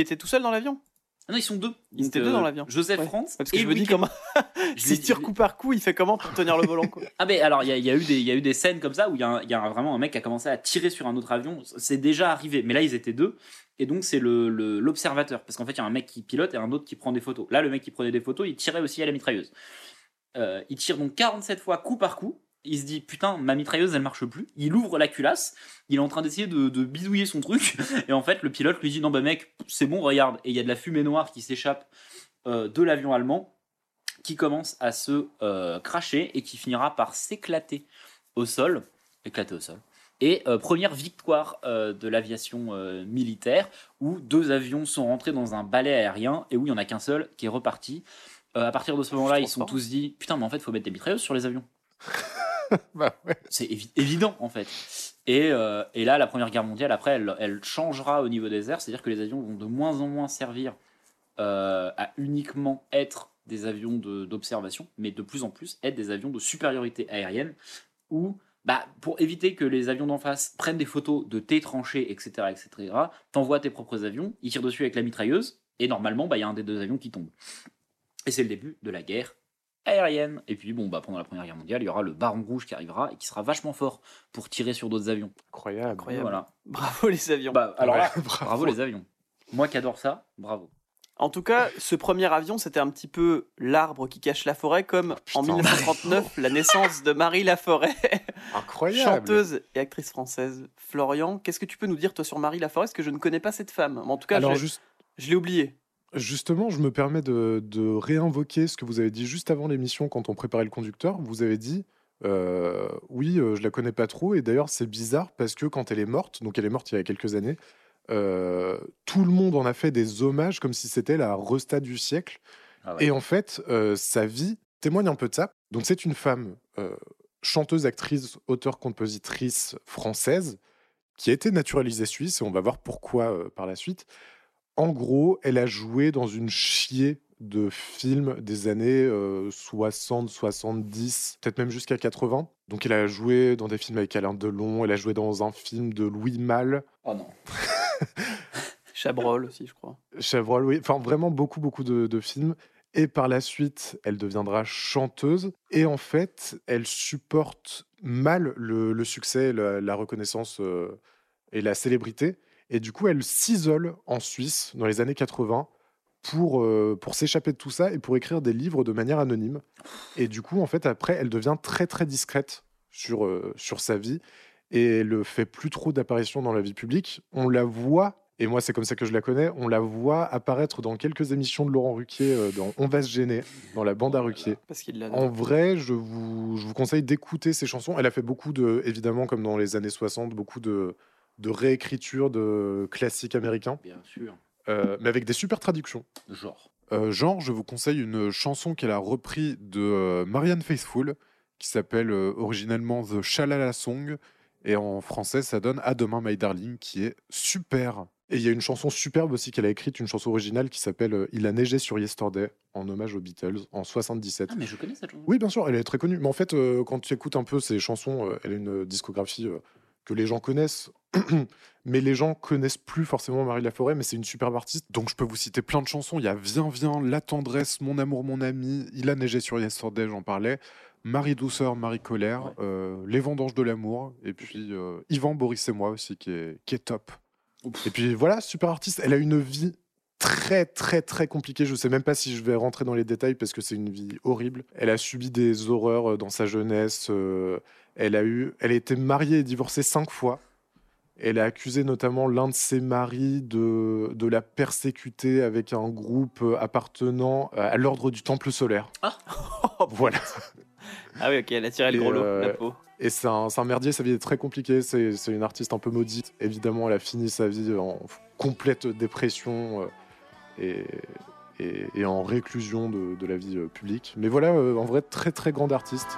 était tout seul dans l'avion? Ah non, ils sont deux. Ils étaient deux dans l'avion. Joseph Ouais. Franz. Parce que et je me dis comment. S'il tire coup par coup, il fait comment pour tenir le volant quoi? Ah ben alors il y, a- il y a eu des il y a eu des scènes comme ça où il y a, un- y a un- vraiment un mec qui a commencé à tirer sur un autre avion. C'est déjà arrivé, mais là ils étaient deux et donc c'est le le- l'observateur parce qu'en fait il y a un mec qui pilote et un autre qui prend des photos. Là le mec qui prenait des photos il tirait aussi à la mitrailleuse. Euh, il tire donc 47 fois coup par coup. Il se dit putain ma mitrailleuse elle marche plus. Il ouvre la culasse. Il est en train d'essayer de, de bidouiller son truc et en fait le pilote lui dit non bah mec c'est bon regarde et il y a de la fumée noire qui s'échappe euh, de l'avion allemand qui commence à se euh, cracher et qui finira par s'éclater au sol, éclater au sol. Et euh, première victoire de l'aviation militaire où deux avions sont rentrés dans un balai aérien et où il n'y en a qu'un seul qui est reparti. À partir de ce moment-là, ils se sont tous dit putain, mais en fait, il faut mettre des mitrailleuses sur les avions. Bah. C'est évi- évident en fait. Et, euh, et là, la Première Guerre mondiale, après, elle, changera au niveau des airs, c'est-à-dire que les avions vont de moins en moins servir euh, à uniquement être des avions d'observation, mais de plus en plus être des avions de supériorité aérienne, où, bah, pour éviter que les avions d'en face prennent des photos de tes tranchées, etc., etc., t'envoies tes propres avions, ils tirent dessus avec la mitrailleuse, et normalement, bah, il y a un des deux avions qui tombe. Et c'est le début de la guerre aérienne. Et puis, bon, bah, pendant la Première Guerre mondiale, il y aura le Baron Rouge qui arrivera et qui sera vachement fort pour tirer sur d'autres avions. Incroyable. Incroyable. Voilà. Bravo les avions. Bah, alors Ouais, là, bravo. bravo les avions. Moi qui adore ça, bravo. En tout cas, ce premier avion, c'était un petit peu l'arbre qui cache la forêt, comme Oh, en putain. 1939, la naissance de Marie Laforêt, Incroyable. chanteuse et actrice française. Florian, qu'est-ce que tu peux nous dire toi sur Marie Laforêt Parce que je ne connais pas cette femme. En tout cas, Alors je, juste, je l'ai oubliée. Justement, je me permets de, de réinvoquer ce que vous avez dit juste avant l'émission quand on préparait le conducteur. Vous avez dit, euh, oui, euh, je la connais pas trop. Et d'ailleurs, c'est bizarre parce que quand elle est morte, donc elle est morte il y a quelques années, euh, tout le monde en a fait des hommages comme si c'était la resta du siècle. Ah ouais. Et en fait, sa vie témoigne un peu de ça. Donc, c'est une femme chanteuse, actrice, auteure, compositrice française qui a été naturalisée suisse et on va voir pourquoi par la suite. En gros, elle a joué dans une chier de films des années euh, 60, 70, peut-être même jusqu'à 80. Donc, elle a joué dans des films avec Alain Delon, elle a joué dans un film de Louis Malle, Oh non. Chabrol aussi, je crois. Chabrol, oui. Enfin, vraiment beaucoup, beaucoup de, de films. Et par la suite, elle deviendra chanteuse. Et en fait, elle supporte mal le, le succès, la, la reconnaissance euh, et la célébrité. Et du coup, elle s'isole en Suisse dans les années 80 pour, euh, pour s'échapper de tout ça et pour écrire des livres de manière anonyme. Et du coup, en fait, après, elle devient très, très discrète sur, euh, sur sa vie et elle fait plus trop d'apparitions dans la vie publique. On la voit, et moi c'est comme ça que je la connais, on la voit apparaître dans quelques émissions de Laurent Ruquier, euh, dans On va se gêner, dans la bande à Ruquier. Parce qu'il l'a. En vrai, je vous, je vous conseille d'écouter ses chansons. Elle a fait beaucoup de, évidemment, comme dans les années 60, beaucoup de, de réécriture de classiques américains, Bien sûr. euh, mais avec des super traductions. Genre. Euh, genre, je vous conseille une chanson qu'elle a repris de euh, Marianne Faithfull, qui s'appelle euh, originellement The Shalala Song, et en français, ça donne À demain, My Darling, qui est super. Et il y a une chanson superbe aussi qu'elle a écrite, une chanson originale qui s'appelle Il a neigé sur Yesterday, en hommage aux Beatles, en 77. Ah, mais je connais cette chanson. Oui, bien sûr, elle est très connue. Mais en fait, quand tu écoutes un peu ses chansons, elle a une discographie que les gens connaissent. mais les gens connaissent plus forcément Marie Laforêt, mais c'est une superbe artiste. Donc je peux vous citer plein de chansons. Il y a Viens, viens, La tendresse, Mon amour, mon ami, Il a neigé sur Yesterday, j'en parlais. Marie douceur, Marie colère, Ouais. euh, Les vendanges de l'amour, et puis euh, Yvan, Boris et moi aussi, qui est, qui est top. Ouf. Et puis voilà, super artiste. Elle a une vie très très très compliquée. Je sais même pas si je vais rentrer dans les détails parce que c'est une vie horrible. Elle a subi des horreurs euh, dans sa jeunesse. euh, elle a eu, elle a été mariée et divorcée cinq fois. Elle a accusé notamment l'un de ses maris de, de la persécuter avec un groupe appartenant à l'ordre du Temple solaire. Oh, Voilà. Ah oui, ok, elle a tiré le gros lot, euh, la peau. Et c'est un, merdier, sa vie est très compliquée, c'est une artiste un peu maudite. Évidemment, elle a fini sa vie en complète dépression euh, et, et- et en réclusion de, de la vie euh, publique. Mais voilà, en vrai, très très grande artiste.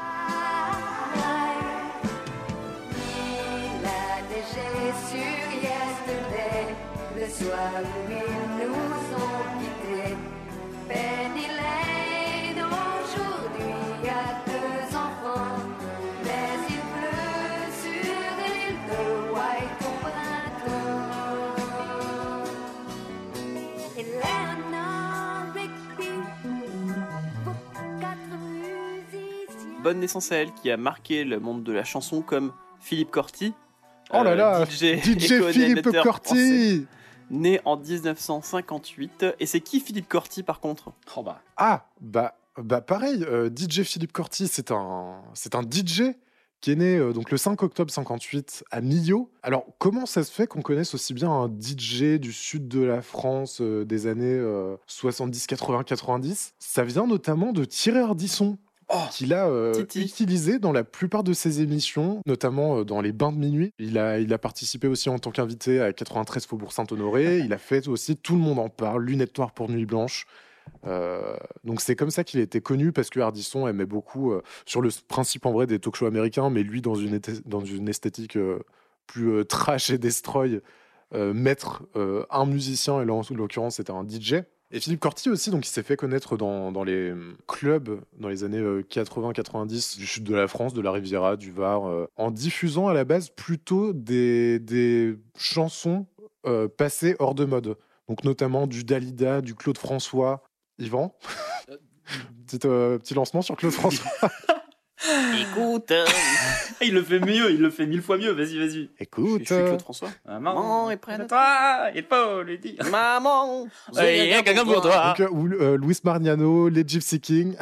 Bonne naissance à elle qui a marqué le monde de la chanson comme Philippe Corti. Oh là euh, là, DJ, DJ co-animateur Philippe français, Corti Né en 1958. Et c'est qui Philippe Corti par contre? Oh bah. Ah, bah, bah pareil, euh, DJ Philippe Corti, c'est un, c'est un DJ qui est né euh, donc le 5 octobre 58 à Millau. Alors, comment ça se fait qu'on connaisse aussi bien un DJ du sud de la France euh, des années euh, 70, 80, 90 Ça vient notamment de Thierry Ardisson. Qu'il a euh, utilisé dans la plupart de ses émissions, notamment euh, dans les bains de minuit. Il a, il a participé aussi en tant qu'invité à 93 Faubourg Saint-Honoré. il a fait aussi Tout le monde en parle, Lunettes noires pour Nuit Blanche. Euh, donc c'est comme ça qu'il a été connu parce que Hardisson aimait beaucoup euh, sur le principe en vrai des talk shows américains, mais lui dans une, dans une esthétique euh, plus trash et destroy mettre un musicien, et là en l'occurrence c'était un DJ. Et Philippe Corti aussi, donc il s'est fait connaître dans, dans les euh, clubs dans les années 80-90 du sud de la France, de la Riviera, du Var, euh, en diffusant à la base plutôt des, des chansons euh, passées hors de mode. Donc notamment du Dalida, du Claude François. Yvan petit, euh, petit lancement sur Claude François. Écoute, il le fait mieux, il le fait mille fois mieux. Vas-y, vas-y. je suis Écoute, Claude François. Maman, Maman est près de toi, il faut lui dire. Maman, J'ai quelqu'un pour toi. Donc, euh, ou, euh, Luis Mariano, les Gypsy Kings.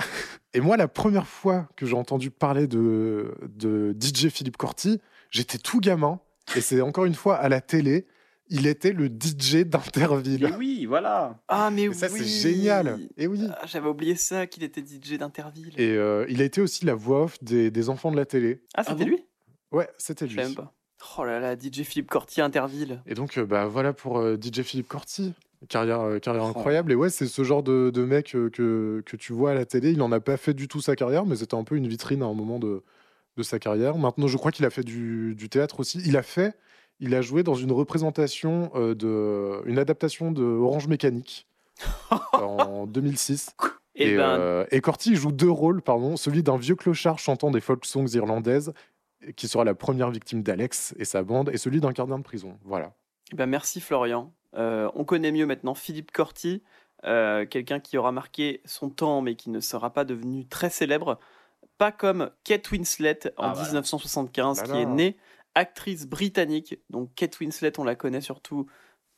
Et moi, la première fois que j'ai entendu parler de, de DJ Philippe Corti, j'étais tout gamin. Et c'est encore une fois à la télé. Il était le DJ d'Interville. Oui, voilà. Ah mais Et oui. ça, c'est génial. Et oui. Ah, J'avais oublié ça, qu'il était DJ d'Interville. Et euh, il a été aussi la voix off des, des enfants de la télé. Ah, c'était Ah bon lui? Ouais, c'était lui. pas. Oh là là, DJ Philippe Corti, Interville. Et donc, euh, bah, voilà pour euh, DJ Philippe Corti. Carrière, euh, carrière Oh. incroyable. Et ouais, c'est ce genre de, de mec que, que tu vois à la télé. Il n'en a pas fait du tout sa carrière, mais c'était un peu une vitrine à un moment de, de sa carrière. Maintenant, je crois qu'il a fait du, du théâtre aussi. Il a fait, il a joué dans une représentation euh, de, une adaptation de Orange Mécanique en 2006. Et, Et, ben, euh, et Corti joue deux rôles, pardon, celui d'un vieux clochard chantant des folk songs irlandaises, qui sera la première victime d'Alex et sa bande, et celui d'un gardien de prison. Voilà. eh ben, merci Florian. Euh, on connaît mieux maintenant Philippe Corti, euh, quelqu'un qui aura marqué son temps mais qui ne sera pas devenu très célèbre. Pas comme Kate Winslet en Ah, voilà. 1975, qui Voilà. est née actrice britannique. Donc Kate Winslet, on la connaît surtout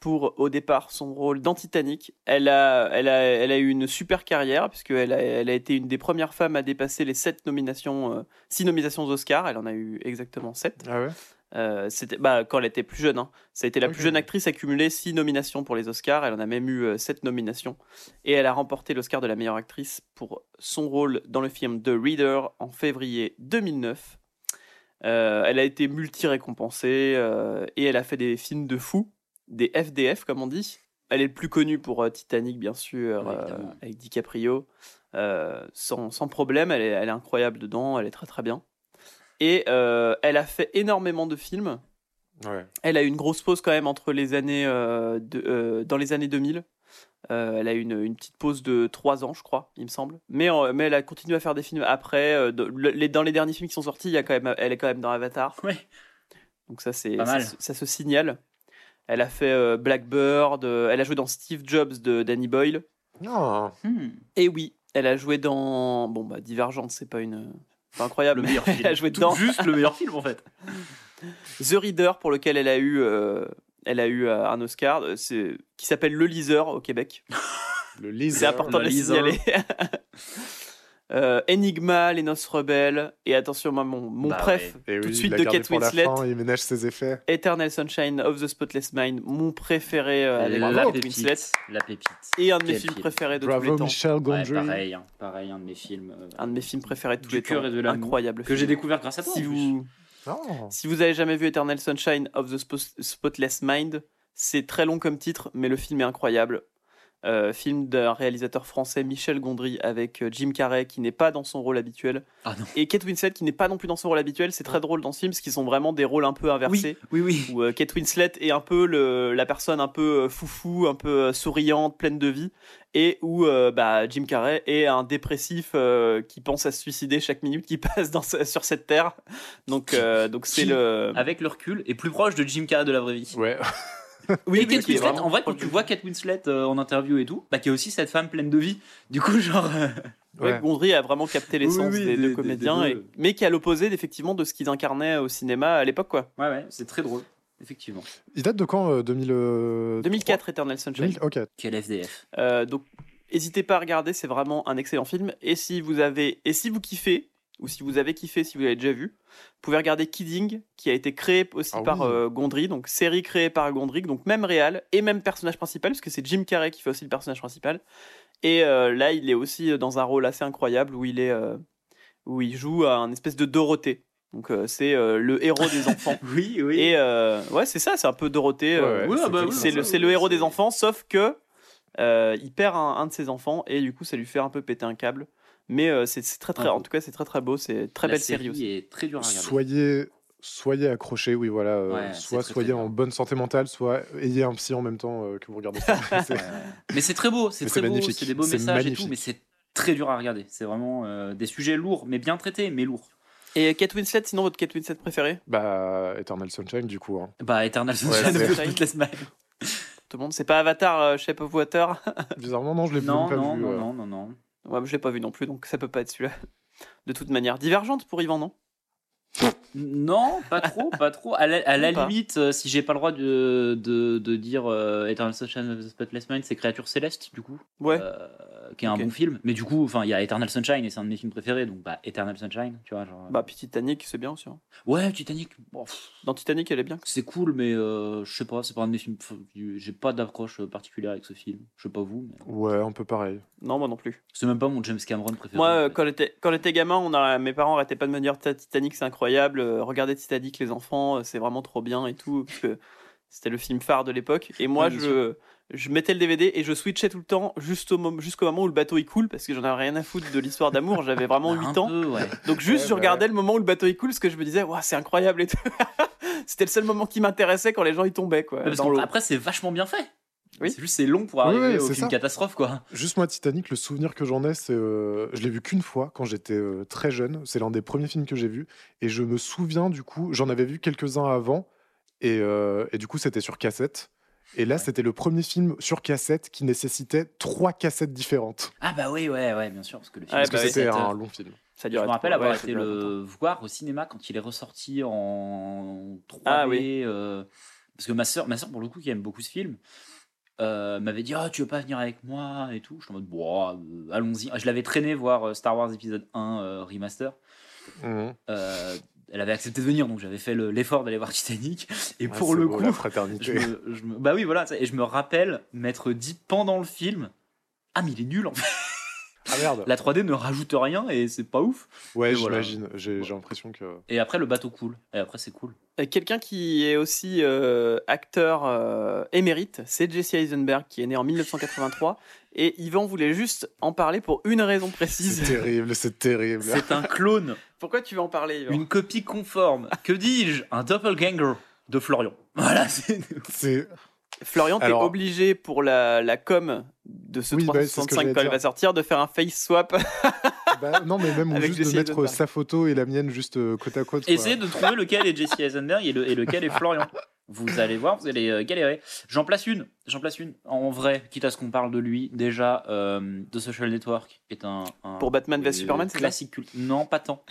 pour au départ son rôle dans Titanic. Elle a, elle a, elle a eu une super carrière puisqu'elle a, elle a été une des premières femmes à dépasser les sept nominations, euh, six nominations aux Oscars. Elle en a eu exactement sept. Ah ouais? Euh, c'était bah, quand elle était plus jeune. hein. Ça a été la plus jeune actrice à cumuler six nominations pour les Oscars. Elle en a même eu euh, sept nominations. Et elle a remporté l'Oscar de la meilleure actrice pour son rôle dans le film The Reader en février 2009. Euh, elle a été multi-récompensée euh, et elle a fait des films de fous, des FDF comme on dit. Elle est le plus connue pour euh, Titanic, bien sûr, Ouais, avec DiCaprio. Sans, sans problème, elle est, elle est incroyable dedans, elle est très très bien. Et elle a fait énormément de films. Ouais. Elle a eu une grosse pause quand même entre les années de- dans les années 2000. Euh, elle a eu une, une petite pause de 3 ans, je crois, il me semble. Mais, euh, mais elle a continué à faire des films après. euh, de- le- les- dans les derniers films qui sont sortis, il y a quand même, elle est quand même dans Avatar. Ouais. Donc ça, c'est se- ça se signale. Elle a fait euh, Blackbird. euh, elle a joué dans Steve Jobs de Danny Boyle. Ah, Hmm. Et oui, elle a joué dans bon bah Divergente, c'est pas une pas incroyable, Le meilleur film. elle a joué Tout dedans. Juste le meilleur film en fait. The Reader pour lequel elle a eu euh, elle a eu euh, un Oscar, euh, c'est qui s'appelle Le Liseur au Québec. le C'est laser. important de le le liseur. signaler. Euh, Enigma, Les Noces Rebelles et attention moi, mon mon Bah tout de suite de Kate Winslet, fin, il ménage ses effets. Eternal Sunshine of the Spotless Mind, mon préféré euh, avec la Kate pépite. Winslet La pépite. et un de mes Quel films film. préférés de tous les Bravo temps. Michel Ouais, Gondry. pareil, hein, pareil, un de mes films. euh, Un de mes films préférés de tous Du les cœur temps. et de. Incroyable. que j'ai découvert grâce à toi. Si plus. Non. Si vous avez jamais vu Eternal Sunshine of the Spo- Spotless Mind, c'est très long comme titre, mais le film est incroyable. Euh, film d'un réalisateur français, Michel Gondry, avec euh, Jim Carrey, qui n'est pas dans son rôle habituel, Ah non. et Kate Winslet, qui n'est pas non plus dans son rôle habituel. C'est très drôle dans ce film, parce qu'ils sont vraiment des rôles un peu inversés. Oui, oui. Où euh, Kate Winslet est un peu le- la personne un peu foufou, un peu souriante, pleine de vie, et où euh, bah, Jim Carrey est un dépressif euh, qui pense à se suicider chaque minute qui passe dans sur cette terre. Donc, euh, donc c'est le. Avec le recul, et plus proche de Jim Carrey de la vraie vie. Ouais. Oui, et Kate Winslet, vraiment en vrai, quand tu vois Kate Winslet euh, en interview et tout, bah, qui est aussi cette femme pleine de vie. Du coup, genre. euh, Ouais, Ouais. Gondry a vraiment capté l'essence Oui, oui, des, des- deux des- comédiens, des et- deux. mais qui est à l'opposé effectivement de ce qu'ils incarnaient au cinéma à l'époque. quoi. Ouais, ouais, c'est très drôle. Effectivement. Il date de quand euh, 2000, euh, 2004, Eternal Sunshine. 2000 Ok. Quel FDF. Euh, donc, n'hésitez pas à regarder, c'est vraiment un excellent film. Et si vous avez, et si vous kiffez, ou si vous avez kiffé, si vous l'avez déjà vu, vous pouvez regarder Kidding, qui a été créé aussi Ah par oui. euh, Gondry, donc série créée par Gondry, donc même réal et même personnage principal, parce que c'est Jim Carrey qui fait aussi le personnage principal. Et euh, là, il est aussi dans un rôle assez incroyable où il est, euh, où il joue à un espèce de Dorothée. Donc euh, c'est euh, le héros des enfants. Oui, oui. Et euh, ouais, c'est ça, c'est un peu Dorothée. euh, Ouais, ouais, bah oui, c'est le, oui, c'est le héros des enfants, sauf que euh, il perd un, un de ses enfants et du coup ça lui fait un peu péter un câble. Mais euh, c'est très très, Ah. en tout cas c'est très très beau, c'est très La belle série aussi. est très dure à regarder. Soyez soyez accrochés, oui, voilà. euh, Ouais, c'est soit très, soyez très en bien. bonne santé mentale, soit ayez un psy en même temps euh, que vous regardez ça. Ouais, ouais. Mais c'est très beau, c'est très beau, c'est des beaux messages et tout, mais c'est très dur à regarder. C'est vraiment euh, des sujets lourds, mais bien traités, mais lourds. Et Kate Winslet, sinon votre Kate Winslet préférée? Bah, Eternal Sunshine, du coup. hein. Bah, Eternal Sunshine Mind. Tout le monde, c'est pas Avatar Shape of Water? Bizarrement, non, je l'ai Non, pas non, vu. non, euh. non, non, non. Ouais, je l'ai pas vu non plus, donc ça peut pas être celui-là. De toute manière, divergente pour Yvan, non? Non, pas trop, pas trop. À la, à limite, euh, si j'ai pas le droit de, de, de dire euh, Eternal Sunshine of the Spotless Mind, c'est Créature Céleste, du coup. Ouais. Euh, qui est un bon film. Mais du coup, enfin, il y a Eternal Sunshine et c'est un de mes films préférés, donc bah, Eternal Sunshine, tu vois. Genre, Bah, puis Titanic, c'est bien aussi. hein. Ouais, Titanic, bon, Dans Titanic, elle est bien. c'est cool, mais euh, je sais pas, c'est pas un de mes films. J'ai pas d'approche particulière avec ce film. Je sais pas vous, mais Ouais, un peu pareil. Non, moi non plus. c'est même pas mon James Cameron préféré. Moi, en fait. quand j'étais quand j'étais gamin, on a, mes parents arrêtaient pas de me dire Ta- Titanic, c'est incroyable. Euh, regardez Titanic, les enfants, euh, c'est vraiment trop bien et tout. Parce que c'était le film phare de l'époque. Et moi, je, je mettais le DVD et je switchais tout le temps jusqu'au moment où le bateau il coule parce que j'en avais rien à foutre de l'histoire d'amour. J'avais vraiment Un 8 ans. ouais. Donc juste, Ouais, je bah regardais le moment où le bateau il coule parce que je me disais, c'est incroyable et tout. C'était le seul moment qui m'intéressait quand les gens y tombaient, quoi. Parce. Après, c'est vachement bien fait. Oui. C'est juste c'est long pour Oui, arriver ouais, au c'est film ça. catastrophe, quoi. Juste moi, Titanic, le souvenir que j'en ai, c'est. euh, je l'ai vu qu'une fois quand j'étais euh, très jeune. C'est l'un des premiers films que j'ai vu. Et je me souviens, du coup, j'en avais vu quelques-uns avant. Et, euh, et du coup, c'était sur cassette. Et là, Ouais. c'était le premier film sur cassette qui nécessitait trois cassettes différentes. Ah bah oui, ouais, ouais, bien sûr, parce que le film. Bah oui. c'était heures. un long film. Ça Je me rappelle avoir ouais, été le voir au cinéma quand il est ressorti en 3D. Ah oui. euh, parce que ma soeur, ma soeur, pour le coup, qui aime beaucoup ce film, euh, m'avait dit Ah, Tu veux pas venir avec moi et tout. Je suis en mode Bon, euh, allons-y. Je l'avais traîné voir euh, Star Wars épisode 1 euh, remaster. Mhm. Elle avait accepté de venir, donc j'avais fait le- l'effort d'aller voir Titanic. Et Ouais, pour le beau, coup, la je me, je me- bah oui, voilà. Et je me rappelle m'être dit pendant le film Ah, mais il est nul en fait. Ah merde. La 3D ne rajoute rien et c'est pas ouf. Ouais, voilà. j'imagine. J'ai j'ai l'impression que. Et après, le bateau coule. Et après, c'est cool. Euh, Quelqu'un qui est aussi euh, acteur euh, émérite, c'est Jesse Eisenberg, qui est né en 1983. Et Yvan voulait juste en parler pour une raison C'est précise. terrible, c'est terrible. C'est un clone, Pourquoi tu veux en parler, Yvan? Une copie conforme. Que dis-je? Un doppelganger de Florian. Voilà, c'est. C'est Florian, t'es Alors- obligé pour la, la com de ce Oui, bah, c'est ce que 365 j'allais quand il va sortir de faire un face swap. bah, non, mais même juste de mettre Eisenberg. sa photo et la mienne juste euh, côte à côte. Essayez de trouver lequel est Jesse Eisenberg et, le- et lequel est Florian. Vous allez voir, vous allez euh, galérer. J'en place une, j'en place une. En vrai, quitte à ce qu'on parle de lui, déjà, euh, The Social Network est un. un- Pour Batman vs euh, Superman, c'est classique culte. Non, pas tant.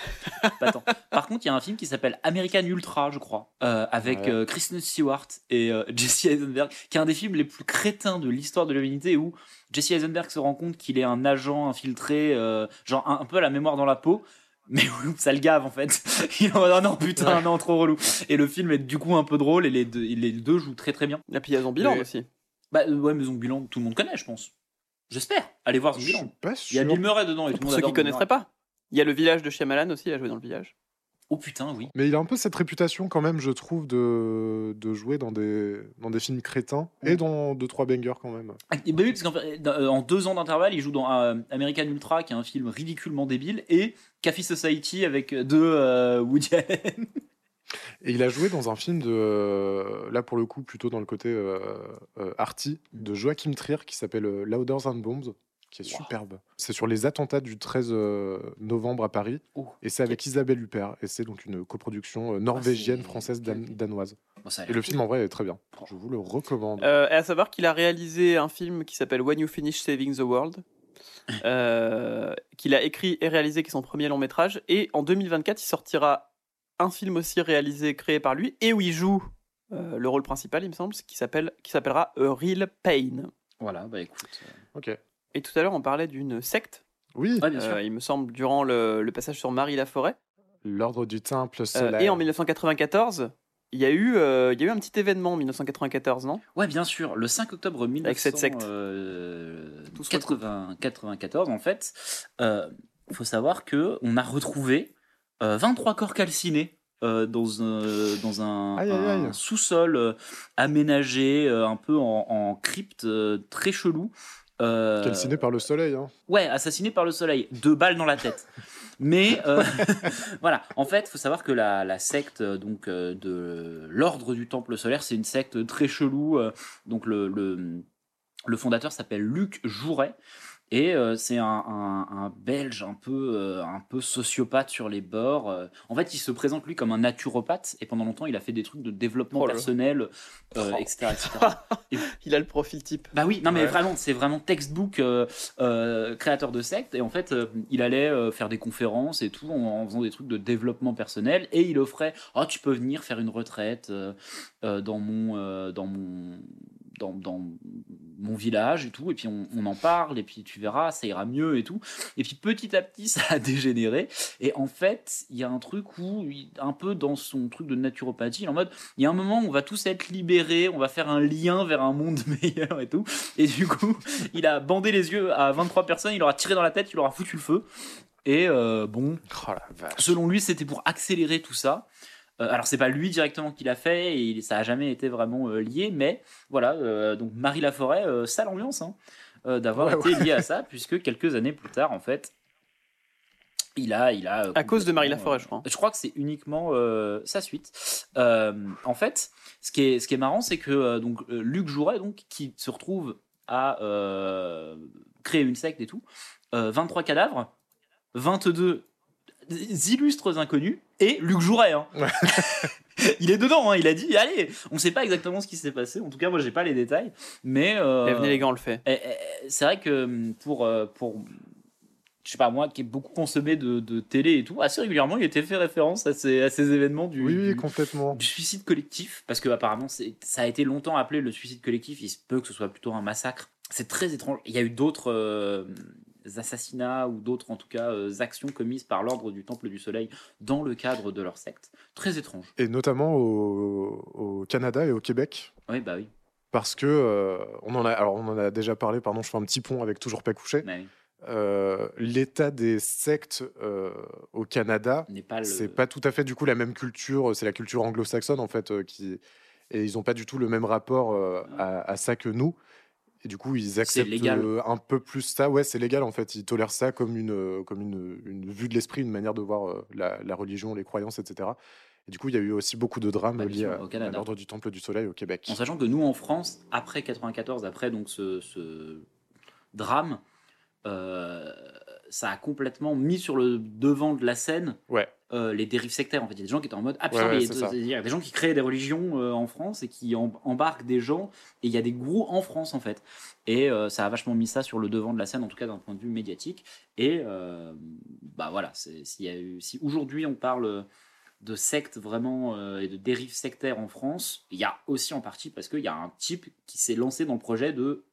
pas tant. Par contre, il y a un film qui s'appelle American Ultra, je crois, euh, avec Ouais. Kristen Stewart et Jesse Eisenberg, qui est un des films les plus crétins de l'histoire de l'humanité où Jesse Eisenberg se rend compte qu'il est un agent infiltré, genre un, un peu à la mémoire dans la peau. Mais ça le gave en fait. Il en mode, oh non putain non trop relou. Et le film est du coup un peu drôle et les deux, les deux jouent très très bien. Et puis il y a Zombieland Mais- aussi. Bah euh, ouais mais Zombieland tout le monde connaît je pense. J'espère. Allez voir Zombieland. pas Il y a. Bill Murray dedans et tout le Pour monde ceux qui Bill connaîtraient pas. Il y a le village de Shyamalan aussi, il a joué dans le village. Oh putain oui. Mais il a un peu cette réputation quand même, je trouve, de, de jouer dans des, dans des films crétins et dans deux trois bangers quand même. Ah, bah oui, parce qu'en euh, en deux ans d'intervalle, il joue dans euh, American Ultra, qui est un film ridiculement débile, et Café Society avec deux euh, Woody Allen. Et il a joué dans un film de, euh, là pour le coup, plutôt dans le côté euh, euh, arty, de Joachim Trier qui s'appelle euh, Louder Than Bombs, qui est Wow. superbe. C'est sur les attentats du 13 euh, novembre à Paris, Oh, et c'est avec Isabelle Huppert, et c'est donc une coproduction euh, norvégienne, Ah, c'est- française, dan- danoise. Bon, Et le film en vrai est très bien. Je vous le recommande. Euh, et à savoir qu'il a réalisé un film qui s'appelle When You Finish Saving the World, euh, qu'il a écrit et réalisé, qui est son premier long métrage. Et en 2024, il sortira un film aussi réalisé, créé par lui, et où il joue euh, le rôle principal, il me semble, qui s'appelle, qui s'appellera A Real Pain. Voilà, bah écoute. euh, Ok. Et tout à l'heure, on parlait d'une secte. Oui, Ouais, bien sûr. euh, il me semble durant le, le passage sur Marie Laforêt. l'ordre du temple Euh, solaire. et en 1994, il y a eu, euh, il y a eu un petit événement en 1994, non? Ouais, bien sûr. Le 5 octobre Avec cette secte. 1994, en fait, il faut savoir que on a retrouvé euh, 23 corps calcinés. euh, dans un, dans sous-sol euh, aménagé euh, un peu en, en crypte euh, très chelou. Euh, Calciné par le soleil. Hein. Ouais, assassiné par le soleil. Deux balles dans la tête. Mais euh, voilà, en fait, il faut savoir que la, la secte euh, donc euh, de l'ordre du Temple solaire, c'est une secte très chelou. donc le, le, le fondateur s'appelle Luc Jouret. Et euh, c'est un, un- un Belge un peu, euh, un peu sociopathe sur les bords. euh. En fait, il se présente lui comme un naturopathe et pendant longtemps, il a fait des trucs de développement Oh personnel, euh, Oh. etc., etc. Il a le profil type. Bah oui, non mais Ouais. vraiment, c'est vraiment textbook euh, euh, créateur de secte. Et en fait, euh, il allait euh, faire des conférences et tout en, en faisant des trucs de développement personnel. Et il offrait, oh tu peux venir faire une retraite euh, euh, dans mon, euh, dans mon, dans, dans mon village et tout. Et puis on, on en parle et puis tu verras, ça ira mieux et tout. Et puis petit à petit, ça a dégénéré. Et en fait, il y a un truc où, un peu dans son truc de naturopathie, il est en mode, il y a un moment où on va tous être libérés, on va faire un lien vers un monde meilleur et tout. Et du coup, il a bandé les yeux à 23 personnes, il leur a tiré dans la tête, il leur a foutu le feu. Et euh, bon, Oh selon lui, c'était pour accélérer tout ça. Euh, alors, c'est pas lui directement qui l'a fait, et il- ça a jamais été vraiment euh, lié, mais voilà, euh, donc Marie Laforêt, sale ambiance hein, d'avoir Ouais, été lié à ça, puisque quelques années plus tard, en fait, il a. Il a À cause de Marie Laforêt, je crois. je crois que c'est uniquement sa suite. En fait, ce qui est, ce qui est marrant, c'est que donc, Luc Jouret, donc, qui se retrouve à créer une secte et tout, euh, 23 cadavres, 22 illustres inconnus, et Luc Jouret. hein. il est dedans, hein, il a dit, allez, on sait pas exactement ce qui s'est passé, en tout cas moi j'ai pas les détails, mais... euh, venez les gars, on le fait. eh, eh, c'est vrai que hum, pour, euh, pour je sais pas moi, qui est beaucoup consommé de, de télé et tout, assez régulièrement, il était fait référence à ces, à ces événements du, Oui, oui, du, complètement. du suicide collectif, parce que apparemment ça a été longtemps appelé le suicide collectif, il se peut que ce soit plutôt un massacre. C'est très étrange. Il y a eu d'autres euh, assassinats ou d'autres en tout cas euh, actions commises par l'ordre du Temple du Soleil dans le cadre de leur secte. Très étrange. Et notamment au, au Canada et au Québec. Oui, bah oui. Parce que euh, on en a, alors on en a déjà parlé. Pardon, je fais un petit pont avec toujours pas couché. Bah. Euh, L'état des sectes euh, au Canada, N'est pas le. c'est pas tout à fait du coup la même culture. C'est la culture anglo-saxonne en fait euh, qui et ils ont pas du tout le même rapport à, à ça que nous. Et du coup, ils acceptent légal. euh, un peu plus ça. Ouais, c'est légal en fait. Ils tolèrent ça comme une, euh, comme une, une vue de l'esprit, une manière de voir euh, la, la religion, les croyances, etc. Et du coup, il y a eu aussi beaucoup de drames Bah, liés à, l'ordre du Temple du Soleil au Québec. En sachant que nous, en France, après 94, après donc ce, ce drame, euh, ça a complètement mis sur le devant de la scène Ouais. Euh, les dérives sectaires. En fait, il y a des gens qui étaient en mode ah putain, ouais, mais il y a des gens qui créent des religions euh, en France et qui em- embarquent des gens et il y a des gros en France en fait. Et euh, ça a vachement mis ça sur le devant de la scène, en tout cas d'un point de vue médiatique. Et bah voilà, c'est- s'il y a eu, si aujourd'hui on parle de sectes vraiment et de dérives sectaires en France, il y a aussi en partie parce qu'il y a un type qui s'est lancé dans le projet de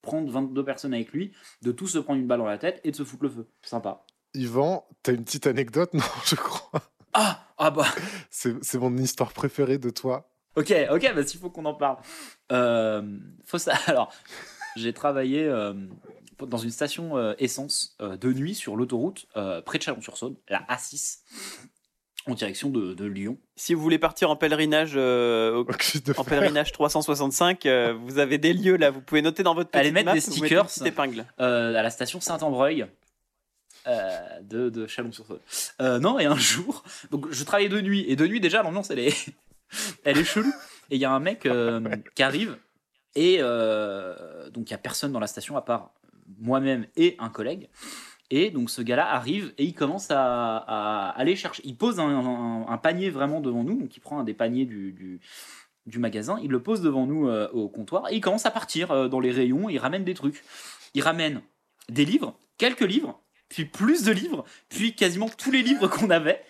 prendre 22 personnes avec lui, de tous se prendre une balle dans la tête et de se foutre le feu. Sympa. Yvan, t'as une petite anecdote, non Je crois. Ah Ah bah C'est c'est mon histoire préférée de toi. Ok, ok, bah s'il faut qu'on en parle. Euh, faut ça. Alors, j'ai travaillé euh, dans une station euh, essence euh, de nuit sur l'autoroute euh, près de Chalon-sur-Saône, la A6, en direction de, de Lyon. Si vous voulez partir en pèlerinage, euh, au- en pèlerinage 365, euh, vous avez des lieux là. Vous pouvez noter dans votre Allez petite mettre map, des vous mettez stickers. une petite épingle. euh, à la station Saint-Ambreuil euh, de, de Chalon-sur-Saône. Euh, non, et un jour, donc je travaillais de nuit, et de nuit déjà l'ambiance elle est, elle est chelou. Et il y a un mec euh, qui arrive, et donc il y a personne dans la station à part moi-même et un collègue. Et donc ce gars-là arrive et il commence à, à aller chercher. Il pose un, un- un panier vraiment devant nous, donc il prend un des paniers du, du, du magasin, il le pose devant nous euh, au comptoir et il commence à partir euh, dans les rayons. Il ramène des trucs. Il ramène des livres, quelques livres, puis plus de livres, puis quasiment tous les livres qu'on avait.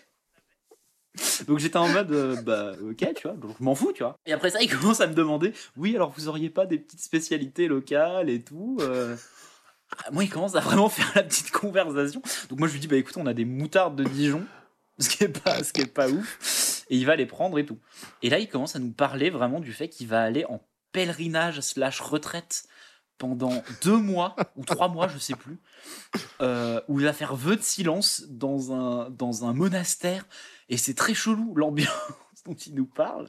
Donc j'étais en mode, euh, bah ok, tu vois, donc je m'en fous, tu vois. Et après ça, il commence à me demander, oui, alors vous auriez pas des petites spécialités locales et tout euh Moi, il commence à vraiment faire la petite conversation. Donc moi, je lui dis, bah écoute, on a des moutardes de Dijon, ce qui est pas, ce qui est pas ouf. Et il va les prendre et tout. Et là, il commence à nous parler vraiment du fait qu'il va aller en pèlerinage slash retraite pendant deux mois ou trois mois, je sais plus, euh, où il va faire vœu de silence dans un, dans un monastère. Et c'est très chelou l'ambiance dont il nous parle.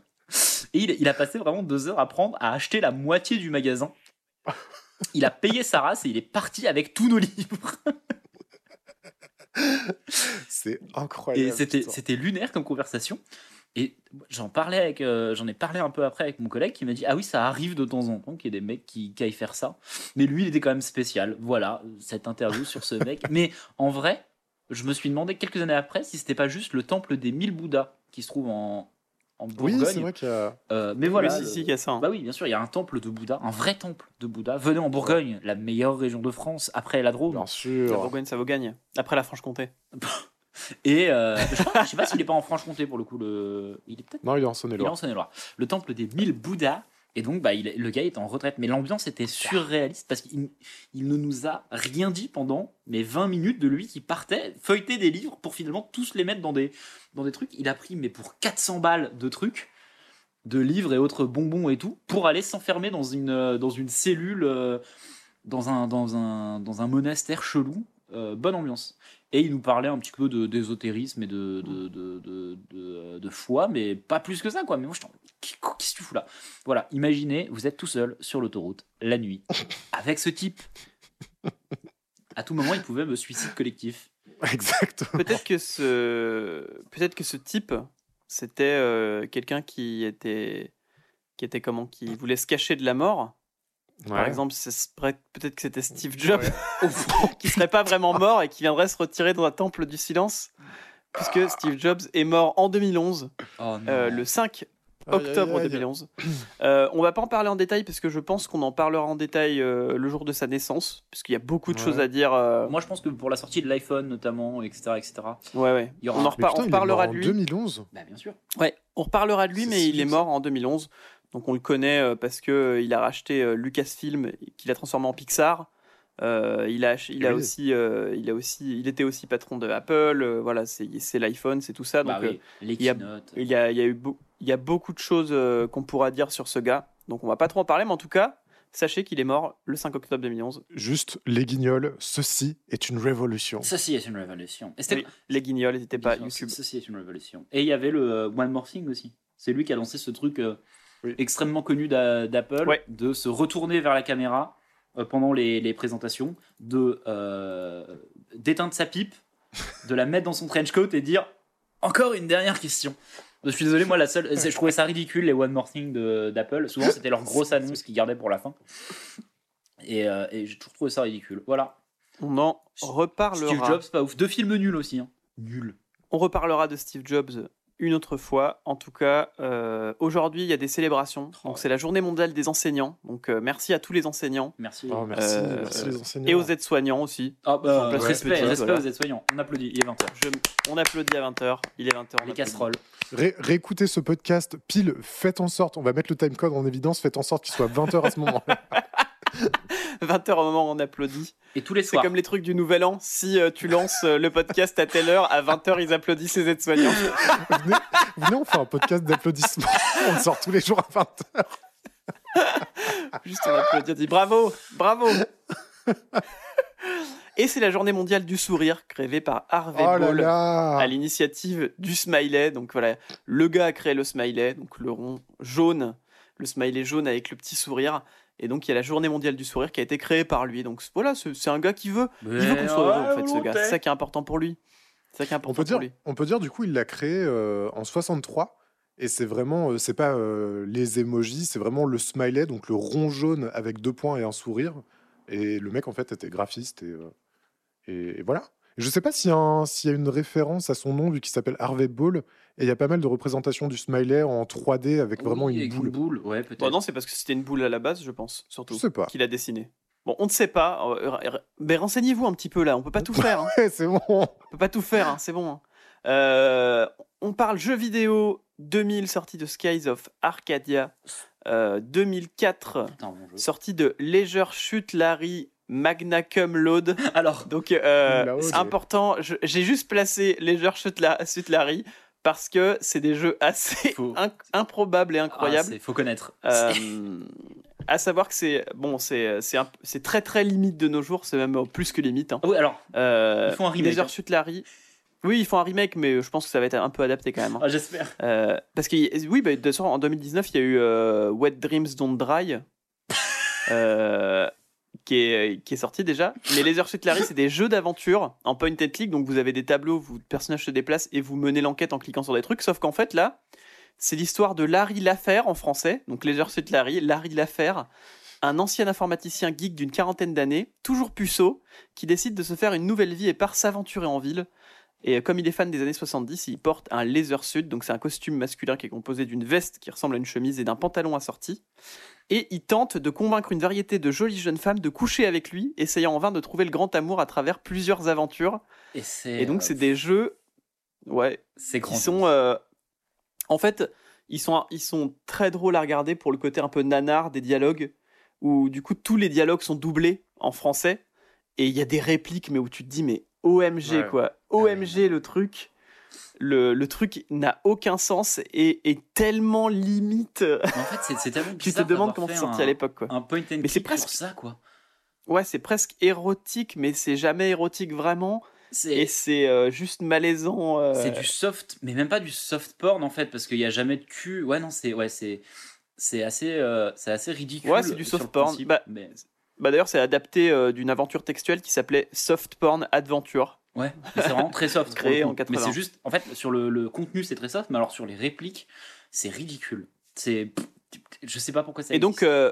Et il, il a passé vraiment deux heures à prendre à acheter la moitié du magasin. Il a payé sa race et il est parti avec tous nos livres. C'est incroyable. Et c'était lunaire comme conversation. Et j'en parlais avec, euh, j'en ai parlé un peu après avec mon collègue qui m'a dit ah oui ça arrive de temps en temps qu'il y ait des mecs qui, qui aillent faire ça. Mais lui il était quand même spécial. Voilà cette interview sur ce mec. Mais en vrai, je me suis demandé quelques années après si c'était pas juste le temple des mille Bouddhas qui se trouve en, en Oui, c'est Bourgogne. vrai qu'il y a. Euh, mais voilà. Oui, si, si, il y a ça. hein. Bah oui, bien sûr, il y a un temple de Bouddha, un vrai temple de Bouddha. Venez en Bourgogne, la meilleure région de France après la Drôme. Bien La sûr. Bourgogne, ça vaut gagne. Après la Franche-Comté. Et euh, je, crois- je sais pas s'il est pas en Franche-Comté pour le coup. Le... Il est peut-être Non, il est en il est Saône-et-Loire. en Saône-et-Loire. Le temple des mille Bouddhas. Et donc, bah, il, le gars est en retraite. Mais l'ambiance était surréaliste parce qu'il il ne nous a rien dit pendant mais 20 minutes de lui qui partait feuilleter des livres pour finalement tous les mettre dans des, dans des trucs. Il a pris, mais pour 400 balles de trucs, de livres et autres bonbons et tout, pour aller s'enfermer dans une, euh, dans une cellule, euh, dans un, dans un, dans un monastère chelou. Euh, bonne ambiance. Et il nous parlait un petit peu d'ésotérisme et de, de, de, de, de- de foi, mais pas plus que ça, quoi. Mais moi, je t'en. Qu'est-ce que tu fous là? Voilà, imaginez, vous êtes tout seul sur l'autoroute, la nuit, avec ce type. À tout moment, il pouvait me suicide collectif. Exactement. Peut-être que ce, peut-être que ce type, c'était euh, quelqu'un qui était, qui était comment, qui voulait se cacher de la mort. Par Ouais. exemple, peut-être que c'était Steve Jobs, qui serait pas vraiment mort et qui viendrait se retirer dans un temple du silence, puisque Steve Jobs est mort en 2011, Oh non. euh, le 5 Aïe, aïe, octobre aïe. 2011. Euh, on va pas en parler en détail parce que je pense qu'on en parlera en détail euh, le jour de sa naissance, puisqu'il y a beaucoup de Ouais. choses à dire. euh, Moi, je pense que pour la sortie de l'iPhone, notamment, etc., etc. ouais, ouais. Il y aura On en reparlera en de lui. 2011. Bah, bien sûr. Ouais, on reparlera de lui, mais si il est mort en 2011. Donc on le connaît euh, parce que euh, il a racheté euh, Lucasfilm, qu'il a transformé en Pixar. Euh, il a, ach- il a Oui. aussi, euh, il a aussi, il était aussi patron de Apple. euh, voilà, c'est l'iPhone, c'est tout ça. Donc oui, les il y a- keynotes. il y a, il y a eu, il y a beaucoup de choses euh, qu'on pourra dire sur ce gars. Donc on va pas trop en parler, mais en tout cas, sachez qu'il est mort le 5 octobre 2011. Juste les guignols, ceci est une révolution. Ceci est une révolution. Et Oui, les guignols n'étaient pas YouTube. Ceci est une révolution. Et il y avait le euh, One More Thing aussi. C'est lui qui a lancé ce truc euh, Oui. extrêmement connu d'A- d'Apple, Ouais. de se retourner vers la caméra euh, pendant les, les présentations, de euh, d'éteindre sa pipe, de la mettre dans son trench coat et dire encore une dernière question. Je suis désolé, moi la seule, je trouvais ça ridicule les One More Thing de- d'Apple. Souvent c'était leur grosse annonce qu'ils gardaient pour la fin. Et, euh, et j'ai toujours trouvé ça ridicule. Voilà. On en reparlera. Steve Jobs, pas ouf. Deux films nuls aussi. Hein. Nul. On reparlera de Steve Jobs une autre fois. En tout cas, euh, aujourd'hui, il y a des célébrations. Oh. Donc, c'est la journée mondiale des enseignants. Donc, euh, merci à tous les enseignants Merci. Oh, merci, Euh, merci les enseignants. et aux aides-soignants aussi. Ah bah, respect, petite, respect voilà. aux aides-soignants. On applaudit, il est 20h. Je- on applaudit à 20h. Il est 20h. Les casseroles. Ré- réécoutez ce podcast pile, faites en sorte, on va mettre le timecode en évidence, faites en sorte qu'il soit 20h à ce moment-là. 20h au moment où on applaudit. Et tous les C'est soirs. comme les trucs du Nouvel An. Si euh, tu lances euh, le podcast à telle heure, à 20h, ils applaudissent les aides-soignants. venez, venez, on fait un podcast d'applaudissements. On sort tous les jours à 20h. Juste on applaudit, on dit bravo, bravo. Et c'est la journée mondiale du sourire, créée par Harvey Oh là Ball. là à l'initiative du smiley. Donc voilà, le gars a créé le smiley, donc le rond jaune, le smiley jaune avec le petit sourire. Et donc il y a la journée mondiale du sourire qui a été créée par lui. Donc voilà, c'est un gars qui veut, il veut qu'on soit heureux en fait, ce gars. C'est ça qui est important pour lui. C'est ça qui est on important peut, dire, pour lui. on peut dire du coup, il l'a créé euh, en 63. Et c'est vraiment, euh, c'est pas euh, les emojis, c'est vraiment le smiley, donc le rond jaune avec deux points et un sourire. Et le mec, en fait, était graphiste. Et, euh, et, et voilà. Je sais pas y, s'il y a une référence à son nom, vu qu'il s'appelle Harvey Ball. Et il y a pas mal de représentations du smiley en 3D avec vraiment une avec boule. boule, ouais, peut-être. Bon, non, c'est parce que c'était une boule à la base, je pense, surtout. Je sais pas. Qu'il a dessiné. Bon, on ne sait pas. euh, Mais renseignez-vous un petit peu là. On peut pas tout faire. hein. Ouais, c'est bon. On peut pas tout faire, hein, c'est bon. hein. Euh, on parle jeux vidéo 2000, sortie de Skies of Arcadia. Euh, 2004, Putain, bon jeu. sortie de Leisure Shoot Larry Magna Cum Load. Alors, Donc, euh, c'est important. J'ai juste placé Leisure Shoot, La- Shoot Larry parce que c'est des jeux assez inc- improbables et ah, incroyables. c'est- faut connaître. Euh, à savoir que c'est bon, c'est très très limite de nos jours. C'est même plus que limite. hein. Ah oui, alors, Euh, Ils font un remake, Leisure hein. Larry. Oui, ils font un remake, mais je pense que ça va être un peu adapté quand même. hein. ah, j'espère. Euh, parce que oui, bah, de toute façon, en 2019, il y a eu euh, Wet Dreams Don't Dry. Euh, qui est, qui est sorti déjà. Mais Laser Suit Larry, c'est des jeux d'aventure en point and click. Donc vous avez des tableaux, où le personnage se déplace et vous menez l'enquête en cliquant sur des trucs. Sauf qu'en fait, là, c'est l'histoire de Larry Laffaire en français. Donc Laser Suit Larry, Larry Laffaire, un ancien informaticien geek d'une quarantaine d'années, toujours puceau, qui décide de se faire une nouvelle vie et part s'aventurer en ville. Et euh, comme il est fan des années 70, il porte un laser suit, donc c'est un costume masculin qui est composé d'une veste qui ressemble à une chemise et d'un pantalon assorti. Et il tente de convaincre une variété de jolies jeunes femmes de coucher avec lui, essayant en vain de trouver le grand amour à travers plusieurs aventures. Et, donc euh, c'est des jeux, ouais, c'est qui sont, euh, en fait, ils sont, ils sont très drôles à regarder pour le côté un peu nanar des dialogues, où du coup tous les dialogues sont doublés en français, et il y a des répliques, mais où tu te dis, mais OMG Ouais. quoi, OMG le truc. Le, le truc n'a aucun sens et est tellement limite. En fait, c'est, c'est tellement Tu te demandes comment c'est sorti un- à l'époque quoi. Un point and Mais c'est presque- pour ça, quoi. Ouais, c'est presque érotique, mais c'est jamais érotique vraiment. Et c'est euh, juste malaisant. euh, c'est du soft, mais même pas du soft porn en fait, parce qu'il y a jamais de cul. Ouais, non, c'est, ouais, c'est, c'est assez, euh, c'est assez ridicule. Ouais, c'est du soft porn. principe, Bah, mais Bah d'ailleurs, c'est adapté euh, d'une aventure textuelle qui s'appelait Soft Porn Adventure. ouais, c'est vraiment très soft. Créé en 80. Mais c'est juste, en fait, sur le, le contenu, c'est très soft, mais alors sur les répliques, c'est ridicule. C'est, je sais pas pourquoi ça. Et donc, euh,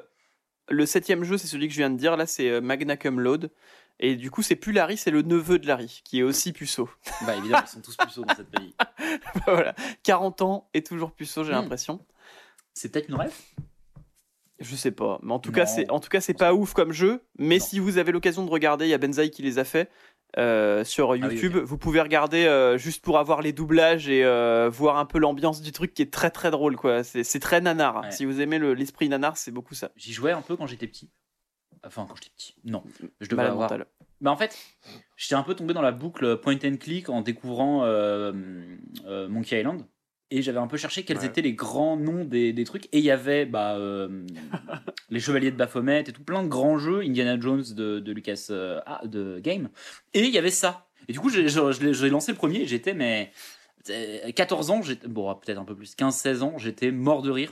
le septième jeu, c'est celui que je viens de dire. Là, c'est euh, Magna Cum Laude. Et du coup, c'est plus Larry, c'est le neveu de Larry, qui est aussi puceau. bah évidemment, ils sont tous puceaux dans cette famille. voilà. 40 ans et toujours puceau, j'ai Hmm. l'impression. C'est peut-être une rêve? Je sais pas. Mais en tout Non. cas, c'est en tout cas, c'est pas ouf comme jeu. Mais Non. si vous avez l'occasion de regarder, il y a Benzaï qui les a fait. euh, sur Ah oui, YouTube, vous pouvez regarder euh, juste pour avoir les doublages et euh, voir un peu l'ambiance du truc qui est très très drôle quoi. C'est très nanar. Ouais. Si vous aimez le- l'esprit nanar, c'est beaucoup ça. J'y jouais un peu quand j'étais petit. Enfin, quand j'étais petit. Non, je devais Malade avoir. Bah en fait, j'étais un peu tombé dans la boucle point and click en découvrant Monkey Island. Et j'avais un peu cherché quels Ouais. étaient les grands noms des, des trucs. Et il y avait bah, euh, les Chevaliers de Baphomet et tout plein de grands jeux, Indiana Jones de, de Lucas euh, ah, de Game. Et il y avait ça. Et du coup, j'ai lancé le premier et j'étais, mais euh, 14 ans, j'étais- bon, peut-être un peu plus, 15-16 ans, j'étais mort de rire.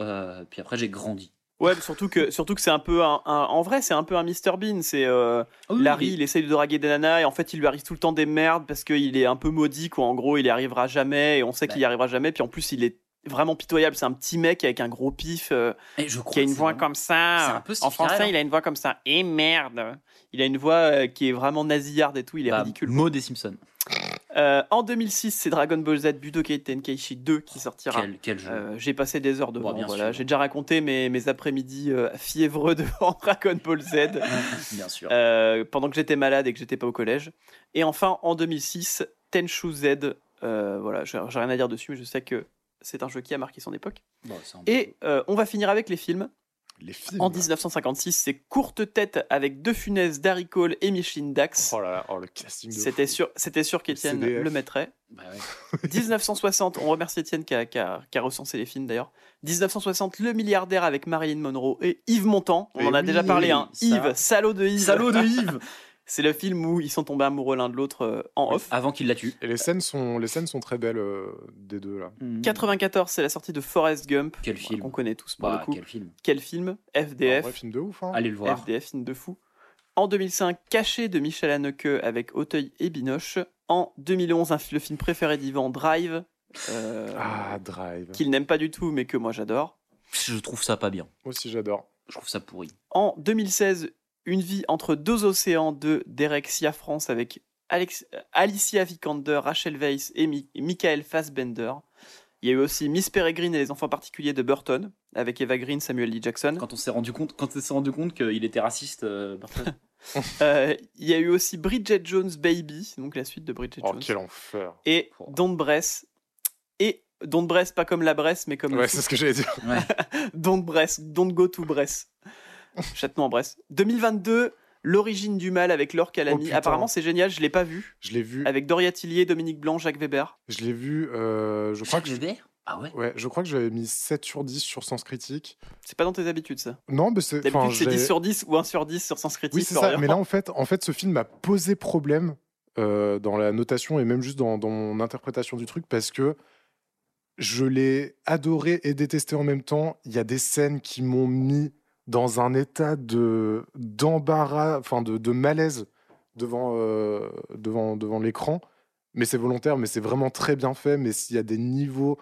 Euh, puis après, j'ai grandi. Ouais, surtout que surtout que c'est un peu un, un- en vrai, c'est un peu un Mr Bean. C'est euh, oui, Larry, oui. il essaye de draguer des nanas et en fait, il lui arrive tout le temps des merdes parce qu'il est un peu maudit. Quoi. En gros, il y arrivera jamais et on sait qu'il y arrivera jamais. Puis en plus, il est vraiment pitoyable. C'est un petit mec avec un gros pif. euh, Et je crois qui a une voix vraiment- comme ça. un peu en français, il a une voix comme ça. Et merde. Il a une voix euh, qui est vraiment nasillarde et tout. Il est Bah, ridicule. Maud des Simpsons. Euh, en 2006, c'est Dragon Ball Z Budokai Tenkaichi 2 qui sortira. Quel, quel jeu. Euh, j'ai passé des heures devant. Bon, voilà. J'ai déjà raconté mes, mes après-midi euh, fiévreux devant Dragon Ball Z. Bien sûr. pendant que j'étais malade et que j'étais pas au collège. Et enfin, en 2006, Tenchu Z. voilà, j'ai rien à dire dessus, mais je sais que c'est un jeu qui a marqué son époque. Bon, Et on va finir avec les films. Les films. En 1956, c'est Courte Tête avec De Funès, Darry Cole et Micheline Dax. Oh là là, oh, le casting de C'était sûr, c'était sûr qu'Étienne le mettrait. Bah ouais. 1960, on remercie Étienne qui a, qui a- qui a recensé les films d'ailleurs. 1960, Le milliardaire avec Marilyn Monroe et Yves Montand. On Mais en a oui, déjà parlé, hein. ça. Yves, salaud de Yves. Salaud de Yves C'est le film où ils sont tombés amoureux l'un de l'autre euh, en off. Avant qu'il la tue. Et les scènes sont, les scènes sont très belles euh, des deux là. 94, c'est la sortie de Forrest Gump. Quel film. Qu'on connaît tous pour Bah, le coup. quel film. Quel film Un FDF. vrai film de ouf. Hein. Allez le voir. FDF, film de fou. En 2005, Caché de Michel Haneke avec Auteuil et Binoche. En 2011, un, le film préféré d'Ivan, Drive. euh, Ah, Drive. Qu'il n'aime pas du tout, mais que moi j'adore. Je trouve ça pas bien. Moi aussi, j'adore. Je trouve ça pourri. En 2016, Une vie entre deux océans de Derek France avec Alex- Alicia Vikander, Rachel Weisz et Mi- Michael Fassbender. Il y a eu aussi Miss Peregrine et les enfants particuliers de Burton avec Eva Green, Samuel L. Jackson. Quand on s'est rendu compte, quand on s'est rendu compte qu'il était raciste, euh, Burton. Euh, il y a eu aussi Bridget Jones Baby, donc la suite de Bridget Oh, Jones. quel enfer. Et Oh. Don't Bress. Et Don't Bress, pas comme la Bresse, mais comme Ouais, c'est ce que j'allais dire. Don't Bress, Don't Go to Bress. Château en Bresse. 2022, L'origine du mal avec Laure Calamy. Oh. Apparemment, c'est génial, je l'ai pas vu. Je l'ai vu. Avec Doria Tillier, Dominique Blanc, Jacques Weber. Je l'ai vu. euh, je crois que je... Weber Ah ouais Ouais, je crois que j'avais mis 7 sur 10 sur Sens Critique. C'est pas dans tes habitudes, ça? Non, mais c'est. D'habitude, c'est j'ai- 10 sur 10 ou 1 sur 10 sur Sens Critique. Oui, c'est ça. Mais là, en fait, en fait, ce film m'a posé problème euh, dans la notation et même juste dans, dans mon interprétation du truc parce que je l'ai adoré et détesté en même temps. Il y a des scènes qui m'ont mis dans un état de d'embarras, enfin de, de malaise devant, euh, devant, devant l'écran. Mais c'est volontaire, mais c'est vraiment très bien fait. Mais s'il y a des niveaux.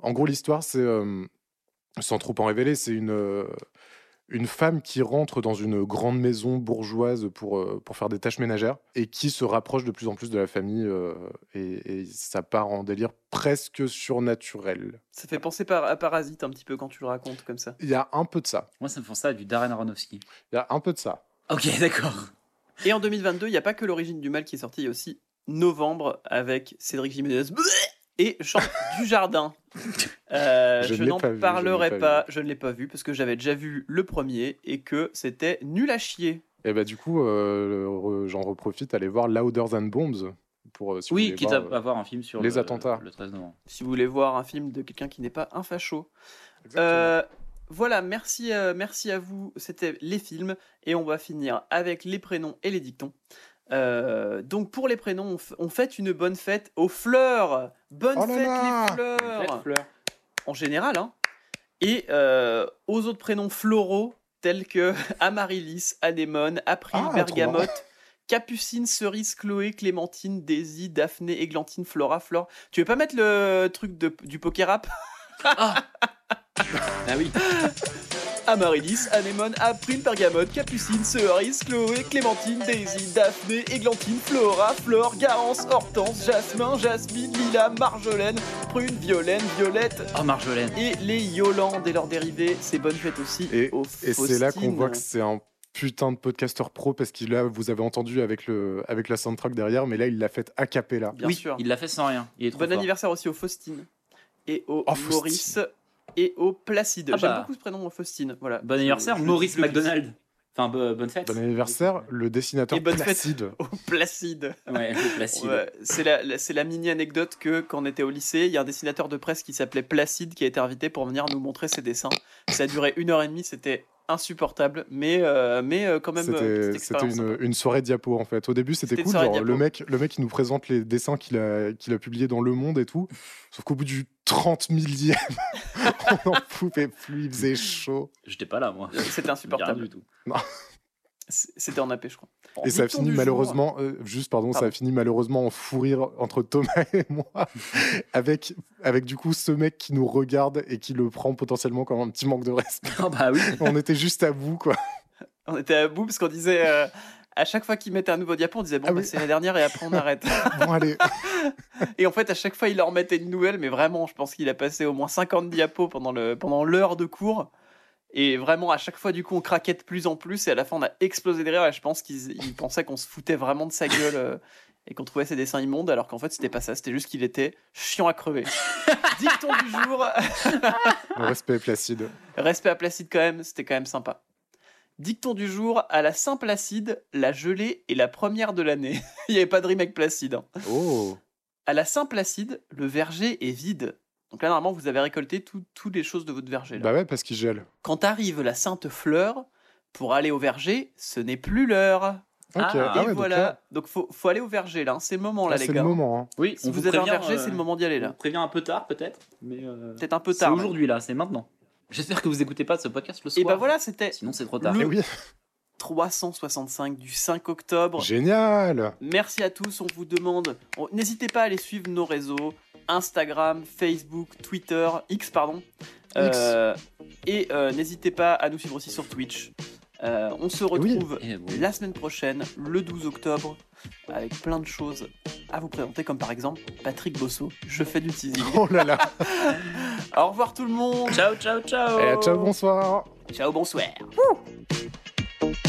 En gros, l'histoire, c'est. euh, sans trop en révéler, c'est une, euh, une femme qui rentre dans une grande maison bourgeoise pour, euh, pour faire des tâches ménagères et qui se rapproche de plus en plus de la famille. euh, et, et ça part en délire presque surnaturel. Ça fait penser par, à Parasite un petit peu quand tu le racontes comme ça. Il y a un peu de ça. Moi, ça me fait ça à du Darren Aronofsky. Il y a un peu de ça. Ok, d'accord. Et en 2022, il n'y a pas que l'origine du mal qui est sorti, il y a aussi Novembre avec Cédric Jiménez et Jean du Jardin. Euh, Je n'en pas vu, je ne parlerai pas, pas je ne l'ai pas vu parce que j'avais déjà vu le premier et que c'était nul à chier. Et bah, du coup, euh, re- j'en reprofite, aller voir Louder Than Bombs. Pour, euh, si vous Oui, voulez quitte à voir, euh, avoir un film sur les le, attentats. le 13 novembre. Si vous voulez voir un film de quelqu'un qui n'est pas un facho. Euh, voilà, merci, euh, merci à vous. C'était les films et on va finir avec les prénoms et les dictons. Euh, donc pour les prénoms, on, f- on fête une bonne fête aux fleurs. Bonne Oh là fête là les fleurs. En général, hein. Et euh, aux autres prénoms floraux tels que Amaryllis, Anémone, April, Ah, Bergamote, Capucine, Cerise, Chloé, Clémentine, Daisy, Daphné, Églantine, Flora, Flore. Tu veux pas mettre le truc de- du poker rap? Ah oui. Amaryllis, Anémone, April, Bergamote, Capucine, Cerise, Chloé, Clémentine, Daisy, Daphné, Églantine, Flora, Flore, Garance, Hortense, Jasmin, Jasmine, Lila, Marjolaine, Prune, Violaine, Violette Oh, Marjolaine. et les Yolandes et leurs dérivés. C'est bonne fête aussi Et- aux Et c'est là qu'on voit que c'est un putain de podcasteur pro parce qu'il là vous avez entendu avec le avec la soundtrack derrière mais là il l'a fait a cappella. Bien oui, sûr. il l'a fait sans rien. Il est trop Bon fort. anniversaire aussi aux Faustines et aux Oh, Faustine. Et aux Placide. Ah J'aime bah. beaucoup ce prénom, Faustine. Voilà. Bon anniversaire, Maurice. McDonald. Enfin, bo- bonne fête. Bon anniversaire le dessinateur Et bonne fête. Placide. Aux Placide. Ouais, Placide. Ouais, c'est la, la- c'est la mini anecdote que quand on était au lycée, il y a un dessinateur de presse qui s'appelait Placide qui a été invité pour venir nous montrer ses dessins. Ça a duré une heure et demie, c'était insupportable, mais, euh, mais euh, quand même. euh, C'était une, soirée diapo en fait. Au début c'était cool, genre le mec le mec il nous présente les dessins qu'il a qu'il a publiés dans Le Monde et tout. Sauf qu'au bout du 30 millième, on en pouvait plus, il faisait chaud. J'étais pas là, moi. C'était Rien insupportable. du tout. C'était en AP, je crois. Et ça a fini malheureusement, euh, juste pardon, ça a fini malheureusement en fou rire entre Thomas et moi, avec, avec du coup ce mec qui nous regarde et qui le prend potentiellement comme un petit manque de respect. Ah bah oui. On était juste à bout quoi. On était à bout parce qu'on disait. euh, à chaque fois qu'il mettait un nouveau diapo, on disait bon, Ah bah, oui. c'est la dernière et après on arrête. Bon allez, Et en fait, à chaque fois, il leur mettait une nouvelle, mais vraiment, je pense qu'il a passé au moins 50 diapos pendant le pendant l'heure de cours. Et vraiment, à chaque fois, du coup, on craquait de plus en plus. Et à la fin, on a explosé de rire. Et je pense qu'ils ils pensaient qu'on se foutait vraiment de sa gueule euh, et qu'on trouvait ses dessins immondes, alors qu'en fait, c'était pas ça. C'était juste qu'il était chiant à crever. Dicton du jour respect Placide. respect à Placide quand même, c'était quand même sympa. Dicton du jour à la Saint-Placide, la gelée est la première de l'année. Il n'y avait pas de rime avec Placide. hein. Oh, À la Saint-Placide, le verger est vide. Donc là, normalement, vous avez récolté tout- toutes les choses de votre verger. là. bah ouais parce qu'il gèle. Quand arrive la Sainte Fleur, pour aller au verger, ce n'est plus l'heure. Ok, Ah, Et ah ouais, donc voilà. là, Donc, faut, faut aller au verger là. hein. C'est le moment là, là, les c'est gars. le moment. hein. Oui, Si on vous, avez un verger, euh, c'est le moment d'y aller On là. prévient un peu tard peut-être, mais euh, Peut-être un peu c'est tard. même. aujourd'hui là, c'est maintenant. J'espère que vous écoutez pas ce podcast le soir. Et bah voilà, c'était Sinon c'est trop tard. Le- Eh oui, 365 du 5 octobre. génial. Merci à tous, on vous demande. on- N'hésitez pas à aller suivre nos réseaux Instagram, Facebook, Twitter, X, pardon. Euh, et euh, n'hésitez pas à nous suivre aussi sur Twitch. Euh, on se retrouve Eh oui. la semaine prochaine, le 12 octobre, avec plein de choses à vous présenter, comme par exemple Patrick Bosso. Je fais du teasing. Oh là là. Au revoir tout le monde. Ciao, ciao, ciao. Eh, ciao, bonsoir. Ciao, bonsoir.